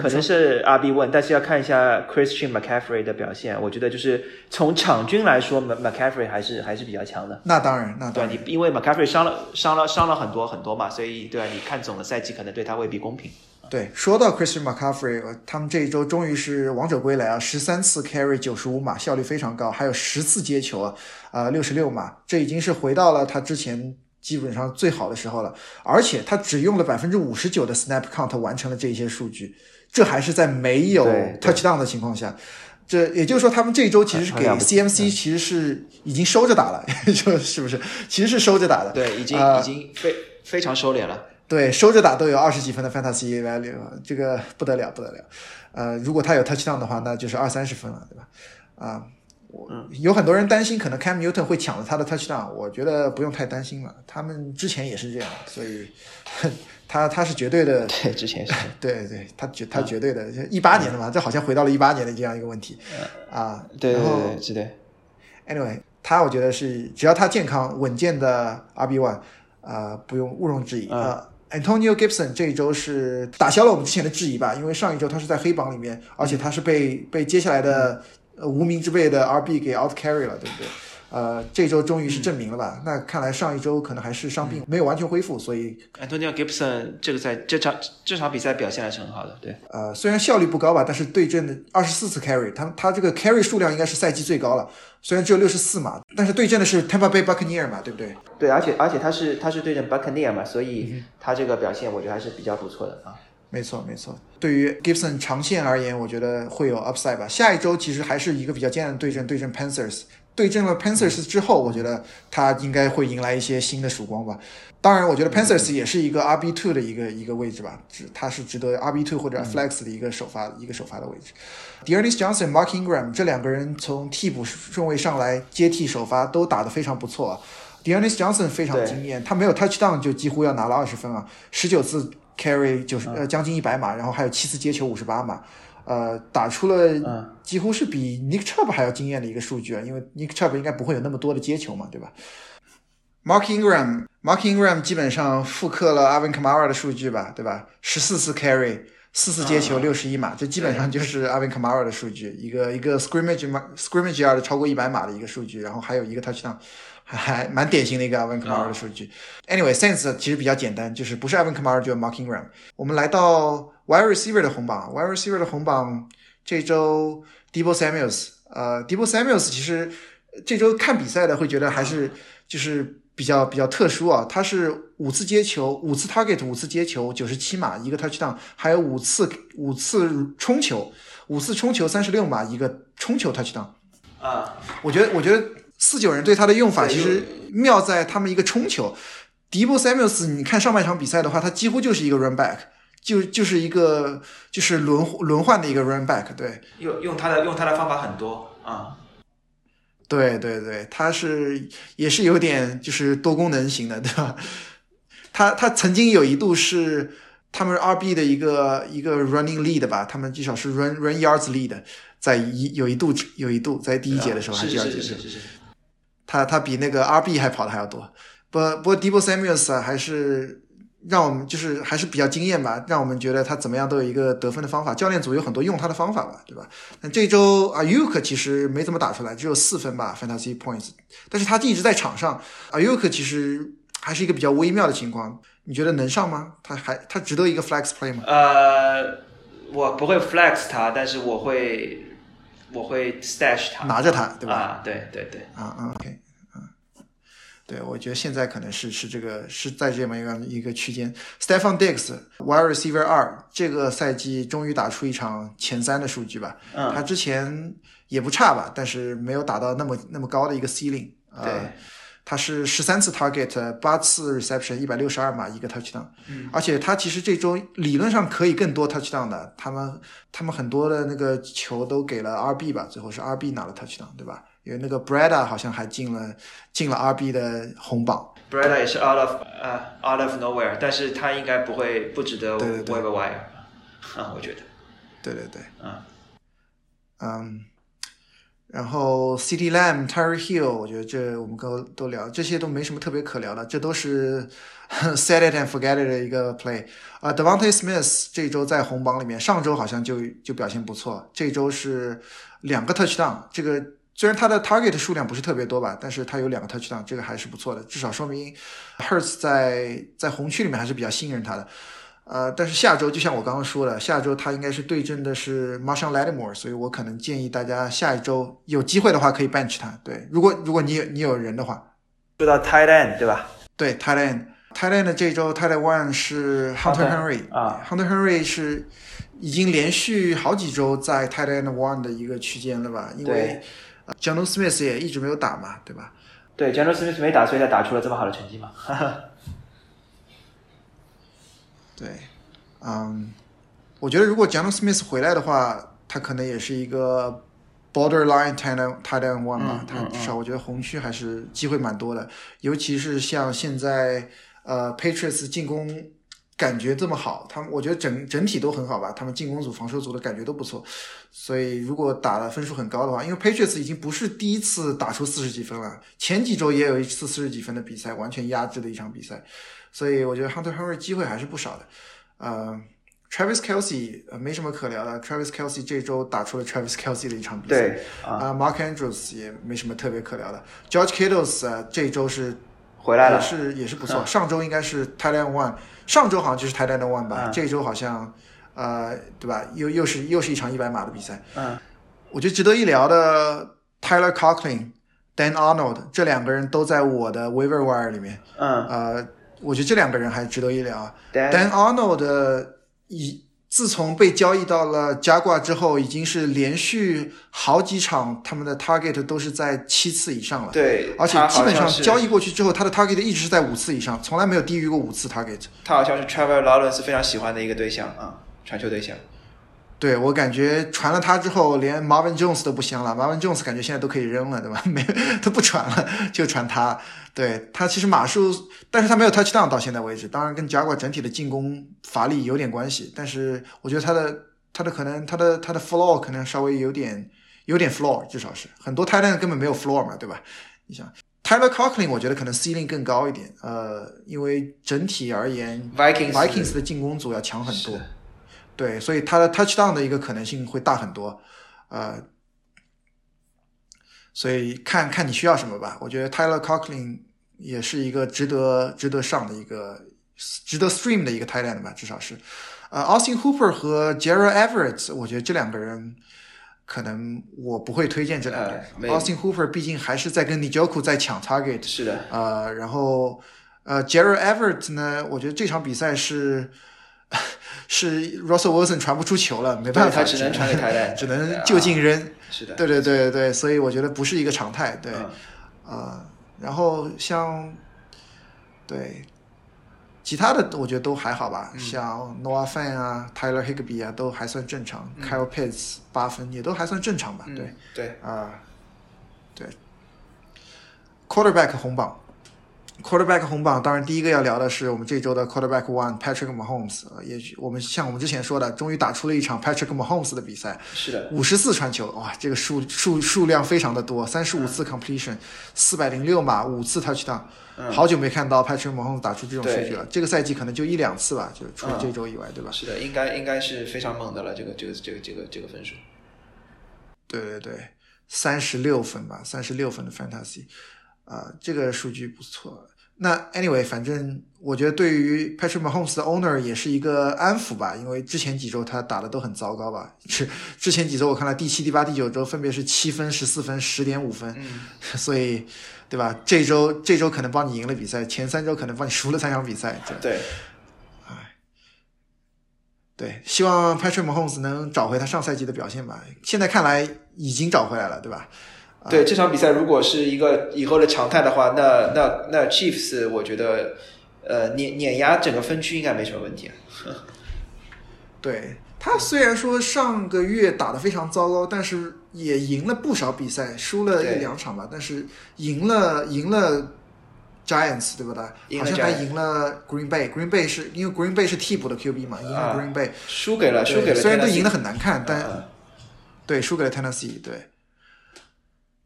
可能是 RB One，但是要看一下 Christian McCaffrey 的表现。我觉得就是从场均来说，Mc McCaffrey 还是还是比较强的。那当然，那对你因为 McCaffrey 伤了伤了伤了很多很多嘛，所以对啊，你看总的赛季可能对他未必公平。对，说到 Christian McCaffrey，他们这一周终于是王者归来啊！十三次 carry 九十五码，效率非常高，还有十次接球啊，啊六十六码，这已经是回到了他之前基本上最好的时候了。而且他只用了百分之五十九的 snap count 完成了这些数据。这还是在没有 touchdown 的情况下，这也就是说，他们这一周其实是给 CMC 其实是已经收着打了，就是不是？其实是收着打的。对，已经已经非非常收敛了。对，收着打都有二十几分的 fantasy value，这个不得了不得了。呃，如果他有 touchdown 的话，那就是二三十分了，对吧？啊，我有很多人担心，可能 Cam Newton 会抢了他的 touchdown，我觉得不用太担心了。他们之前也是这样，所以他他是绝对的。对，之前是。对对，他绝他绝对的，一八年的嘛，这好像回到了一八年的这样一个问题啊。对对对，是的。Anyway，他我觉得是只要他健康稳健的 RB one，啊，不用毋庸置疑啊。Antonio Gibson 这一周是打消了我们之前的质疑吧，因为上一周他是在黑榜里面，而且他是被被接下来的。呃，无名之辈的 RB 给 out carry 了，对不对？呃，这周终于是证明了吧？那看来上一周可能还是伤病没有完全恢复，所以 Antonio Gibson 这个赛这场这场比赛表现还是很好的，对。呃，虽然效率不高吧，但是对阵的二十四次 carry，他他这个 carry 数量应该是赛季最高了，虽然只有六十四码，但是对阵的是 Tampa Bay Buccaneer 嘛，对不对？对，而且而且他是他是对阵 Buccaneer 嘛，所以他这个表现我觉得还是比较不错的啊。没错，没错。对于 Gibson 长线而言，我觉得会有 upside 吧。下一周其实还是一个比较艰难的对阵，对阵 Panthers。对阵了 Panthers 之后，我觉得他应该会迎来一些新的曙光吧。当然，我觉得 Panthers 也是一个 RB two 的一个一个位置吧，值他是值得 RB two 或者 flex 的一个首发一个首发的位置。Dearness Johnson、Mark Ingram 这两个人从替补顺位上来接替首发都打得非常不错。啊 Dearness Johnson 非常惊艳，他没有 touchdown 就几乎要拿了二十分啊，十九次。carry 九十呃将近一百码，然后还有七次接球五十八码，呃打出了几乎是比 Nick Chubb 还要惊艳的一个数据啊，因为 Nick Chubb 应该不会有那么多的接球嘛，对吧？Mark Ingram，Mark Ingram 基本上复刻了 Alvin Kamara 的数据吧，对吧？十四次 carry，四次接球六十一码，这基本上就是 Alvin Kamara 的数据，一个一个 scrimmage scrimmage yard 超过一百码的一个数据，然后还有一个 touchdown。还蛮典型的一个 Evan Kamara 的数据。Anyway，Sense 其实比较简单，就是不是 Evan Kamara 就是 Mark Ingram。我们来到 Wide Receiver 的红榜，Wide Receiver 的红榜这周 Debo Samuels，呃，Debo Samuels 其实这周看比赛的会觉得还是就是比较比较特殊啊。他是五次接球，五次 target，五次接球，九十七码一个 touchdown，还有五次五次冲球，五次冲球三十六码一个冲球 touchdown。啊，我觉得我觉得。四九人对他的用法其实妙在他们一个冲球，迪波塞缪斯，你看上半场比赛的话，他几乎就是一个 run back，就就是一个就是轮轮换的一个 run back，对，用用他的用他的方法很多啊，对对对，他是也是有点就是多功能型的，对吧？他他曾经有一度是他们 RB 的一个一个 running lead 吧，他们至少是 run run yards lead，在一有一度有一度在第一节的时候还是第二节的时候。他他比那个 RB 还跑的还要多，不不过 Debo Samuels 还是让我们就是还是比较惊艳吧，让我们觉得他怎么样都有一个得分的方法。教练组有很多用他的方法吧，对吧？那这周 Ayuk 其实没怎么打出来，只有四分吧，Fantasy Points，但是他一直在场上。Ayuk 其实还是一个比较微妙的情况，你觉得能上吗？他还他值得一个 Flex Play 吗？呃，我不会 Flex 他，但是我会我会 Stash 他，拿着他，对吧？啊，对对对，啊啊 OK。对，我觉得现在可能是是这个是在这么一个一个区间。Stephon Diggs wide receiver 二，这个赛季终于打出一场前三的数据吧？嗯，他之前也不差吧，但是没有打到那么那么高的一个 ceiling。对，他是十三次 target，八次 reception，一百六十二码一个 touchdown。嗯，而且他其实这周理论上可以更多 touchdown 的，他们他们很多的那个球都给了 RB 吧，最后是 RB 拿了 touchdown，对吧？因为那个 Breda 好像还进了进了 RB 的红榜，Breda 也是 out of 呃 out of nowhere，但是他应该不会不值得 waiver wire 啊，我觉得，对对对，嗯嗯，然后 City Lamb、Terry Hill，我觉得这我们都都聊，这些都没什么特别可聊的，这都是 set it and forget it 的一个 play 啊，Devonte Smith 这周在红榜里面，上周好像就就表现不错，这周是两个 touchdown，这个。虽然他的 target 数量不是特别多吧，但是他有两个 touchdown，这个还是不错的，至少说明 Hertz 在在红区里面还是比较信任他的。呃，但是下周就像我刚刚说的，下周他应该是对阵的是 Marshall Lattimore，所以我可能建议大家下一周有机会的话可以 bench 他。对，如果如果你有你有人的话，说到 tight end 对吧？对 tight end，tight end 的这周 tight end one 是 Hunter Henry 啊，Hunter Henry 是已经连续好几周在 tight end one 的一个区间了吧？因为 j o n Smith 也一直没有打嘛，对吧？对 j o n Smith 没打，所以他打出了这么好的成绩嘛。对，嗯，我觉得如果 j o n Smith 回来的话，他可能也是一个 borderline tight end tight end one 吧，他至少我觉得红区还是机会蛮多的，尤其是像现在呃 Patriots 进攻感觉这么好，他们我觉得整整体都很好吧，他们进攻组、防守组的感觉都不错，所以如果打的分数很高的话，因为 Patriots 已经不是第一次打出四十几分了，前几周也有一次四十几分的比赛，完全压制的一场比赛，所以我觉得 Hunter Henry 机会还是不少的，呃。Travis Kelsey 呃没什么可聊的，Travis Kelsey 这周打出了 Travis Kelsey 的一场比赛。对啊，Mark Andrews 也没什么特别可聊的。George Kittles 啊，这周是回来了，也是也是不错。上周应该是 Thailand One，上周好像就是 Thailand One 吧？这周好像呃，对吧？又又是又是一场一百码的比赛。嗯，我觉得值得一聊的 Tyler Conklin、Dan Arnold 这两个人都在我的 Waiver Wire 里面。嗯，呃，我觉得这两个人还值得一聊。Dan Dan Arnold。以自从被交易到了加挂之后，已经是连续好几场他们的 target 都是在七次以上了。对，而且基本上交易过去之后，他的 target 一直是在五次以上，从来没有低于过五次 target。他好像是 Trevor Lawrence 非常喜欢的一个对象啊，传球对象。对我感觉传了他之后，连 Marvin Jones 都不香了。Marvin Jones 感觉现在都可以扔了，对吧？没他不传了，就传他。对他其实码数，但是他没有 touchdown 到现在为止。当然跟 Jaguar 整体的进攻乏力有点关系，但是我觉得他的他的可能他的他的 floor 可能稍微有点有点 floor，至少是很多 Titan 根本没有 floor 嘛，对吧？你想 Tyler c o c k l i n 我觉得可能 ceiling 更高一点。呃，因为整体而言，Vikings Vikings 的进攻组要强很多。对，所以他的 touchdown 的一个可能性会大很多，呃，所以看看你需要什么吧。我觉得 Tyler Conklin 也是一个值得值得上的一个值得 stream 的一个 end 吧，至少是。呃，Austin Hooper 和 Jared Everett，我觉得这两个人可能我不会推荐这两个人。Austin Hooper 毕竟还是在跟 Njoku 在抢 target，是的。呃，然后呃，Jared Everett 呢，我觉得这场比赛是。是 Russell Wilson 传不出球了，没办法，只能传给泰 只能就近扔。是的，对对对对所以我觉得不是一个常态。对，啊，然后像对其他的，我觉得都还好吧。像 Noah Fan 啊，Tyler Higbee 啊，都还算正常。Kyle Pitts 八分也都还算正常吧。对对啊，对，Quarterback 红榜。Quarterback 红榜，当然第一个要聊的是我们这周的 Quarterback One Patrick Mahomes。也许我们像我们之前说的，终于打出了一场 Patrick Mahomes 的比赛。是的，五十四传球，哇，这个数数数量非常的多，三十五次 completion，四百零六码，五次 touchdown。好久没看到 Patrick Mahomes 打出这种数据了。这个赛季可能就一两次吧，就除了这周以外，对吧？是的，应该应该是非常猛的了，这个这个这个这个这个分数。对对对，三十六分吧，三十六分的 Fantasy，啊，这个数据不错。那 anyway，反正我觉得对于 Patrick Mahomes 的 owner 也是一个安抚吧，因为之前几周他打的都很糟糕吧。是之前几周我看了第七、第八、第九周分别是七分、十四分、十点五分，所以对吧？这周这周可能帮你赢了比赛，前三周可能帮你输了三场比赛。对，哎，对，希望 Patrick Mahomes 能找回他上赛季的表现吧。现在看来已经找回来了，对吧？对这场比赛，如果是一个以后的常态的话，那那那 Chiefs 我觉得，呃，碾碾压整个分区应该没什么问题。对他虽然说上个月打的非常糟糕，但是也赢了不少比赛，输了一两场吧，但是赢了赢了 Giants 对不对？好像还赢了 Green Bay，Green Bay 是因为 Green Bay 是替补的 QB 嘛，赢了 Green Bay，输给了输给了，虽然都赢得很难看，但对输给了 Tennessee，对。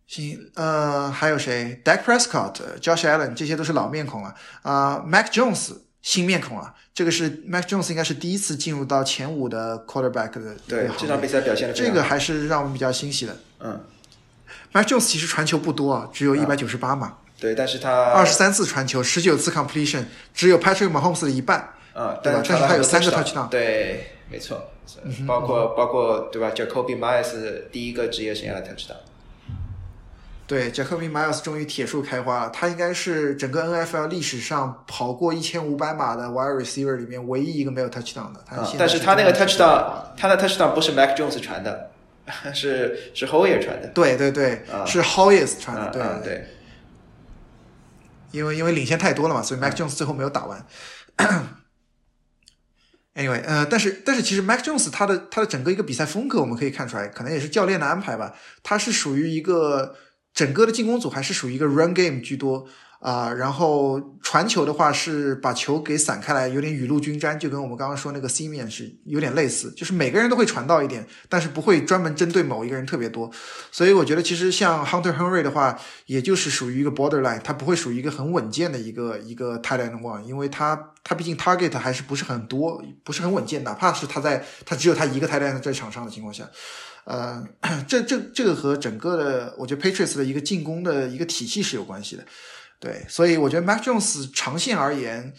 行，呃，还有谁？Dak Prescott、Josh Allen，这些都是老面孔了。啊，Mac Jones 新面孔啊，这个是 Mac Jones 应该是第一次进入到前五的 quarterback 的。对，这场比赛表现的这个还是让我们比较欣喜的。嗯，Mac Jones 其实传球不多啊，只有一百九十八码。对，但是他二十三次传球，十九次 completion，只有 Patrick Mahomes 的一半。啊，对吧？但是他有三个 touchdown。对，没错，包括包括对吧？Jacoby Myers 第一个职业生涯的 touchdown。对，Jacoby Miles 终于铁树开花了。他应该是整个 NFL 历史上跑过一千五百码的 wide receiver 里面唯一一个没有 touchdown 的。但是他那个 touchdown，他的 touchdown 不是 Mac Jones 传的，是是 Hoyer 传的。对对对，是 Hoyer 传的。对对。因为因为领先太多了嘛，所以 Mac Jones 最后没有打完。Anyway，呃，但是但是其实 Mac Jones 他的他的整个一个比赛风格，我们可以看出来，可能也是教练的安排吧。他是属于一个整个的进攻组还是属于一个 run game 居多。啊，然后传球的话是把球给散开来，有点雨露均沾，就跟我们刚刚说那个 C 面是有点类似，就是每个人都会传到一点，但是不会专门针对某一个人特别多。所以我觉得其实像 Hunter Henry 的话，也就是属于一个 borderline，他不会属于一个很稳健的一个一个 tight end one，因为他他毕竟 target 还是不是很多，不是很稳健，哪怕是他在他只有他一个 tight end 在场上的情况下，呃，这这这个和整个的我觉得 Patriots 的一个进攻的一个体系是有关系的。对，所以我觉得 Mac Jones 长线而言，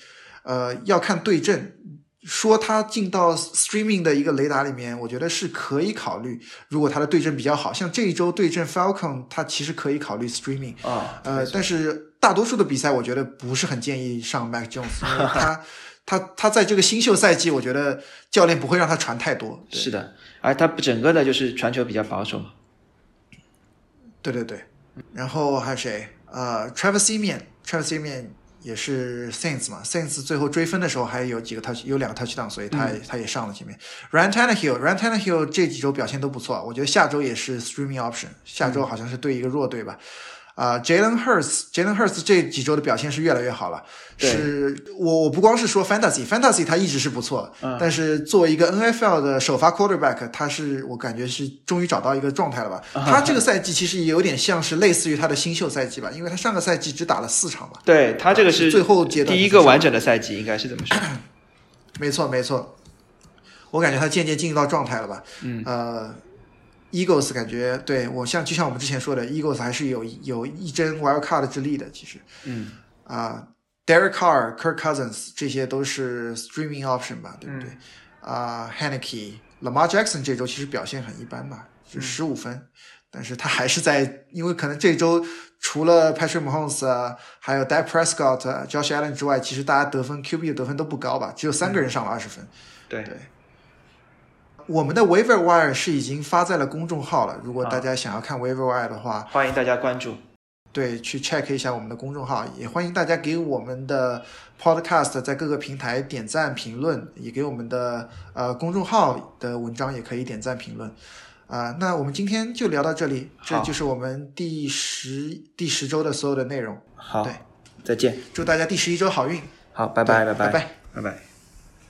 呃，要看对阵。说他进到 Streaming 的一个雷达里面，我觉得是可以考虑。如果他的对阵比较好，像这一周对阵 Falcon，他其实可以考虑 Streaming 啊。呃，但是大多数的比赛，我觉得不是很建议上 Mac Jones，因为他 他他在这个新秀赛季，我觉得教练不会让他传太多。是的，而他整个的就是传球比较保守嘛。对对对，然后还有谁？呃，Travis Simeon，Travis Simeon 也是 Saints 嘛，Saints 最后追分的时候还有几个 touch，有两个 touchdown，所以他他也上了前面。Ryan Tannehill，Ryan Tannehill 这几周表现都不错，我觉得下周也是 streaming option，下周好像是对一个弱队吧。啊，Jalen Hurts，Jalen Hurts 这几周的表现是越来越好了。是我我不光是说 Fantasy，Fantasy 他一直是不错，但是作为一个 NFL 的首发 Quarterback，他是我感觉是终于找到一个状态了吧。他 这个赛季其实也有点像是类似于他的新秀赛季吧，因为他上个赛季只打了四场吧。对他这个是最后阶段第一个完整的赛季，应该是这么说。没错没错，我感觉他渐渐进入到状态了吧。嗯呃。Eagles 感觉对我像就像我们之前说的，Eagles 还是有有一针 wild card 之力的。其实，嗯啊，Derek Carr、Kirk Cousins 这些都是 streaming option 吧，对不对？啊 h a n n e k e Lamar Jackson 这周其实表现很一般吧，就十五分，但是他还是在，因为可能这周除了 Patrick Mahomes 啊，还有 Dak Prescott、Josh Allen 之外，其实大家得分 QB 的得分都不高吧，只有三个人上了二十分。对对。我们的 Waiver Wire 是已经发在了公众号了。如果大家想要看 Waiver Wire 的话，欢迎大家关注。对，去 check 一下我们的公众号，也欢迎大家给我们的 Podcast 在各个平台点赞评论，也给我们的呃公众号的文章也可以点赞评论。啊，那我们今天就聊到这里，这就是我们第十第十周的所有的内容。好，对，再见，祝大家第十一周好运。好，拜拜，拜拜，拜拜拜。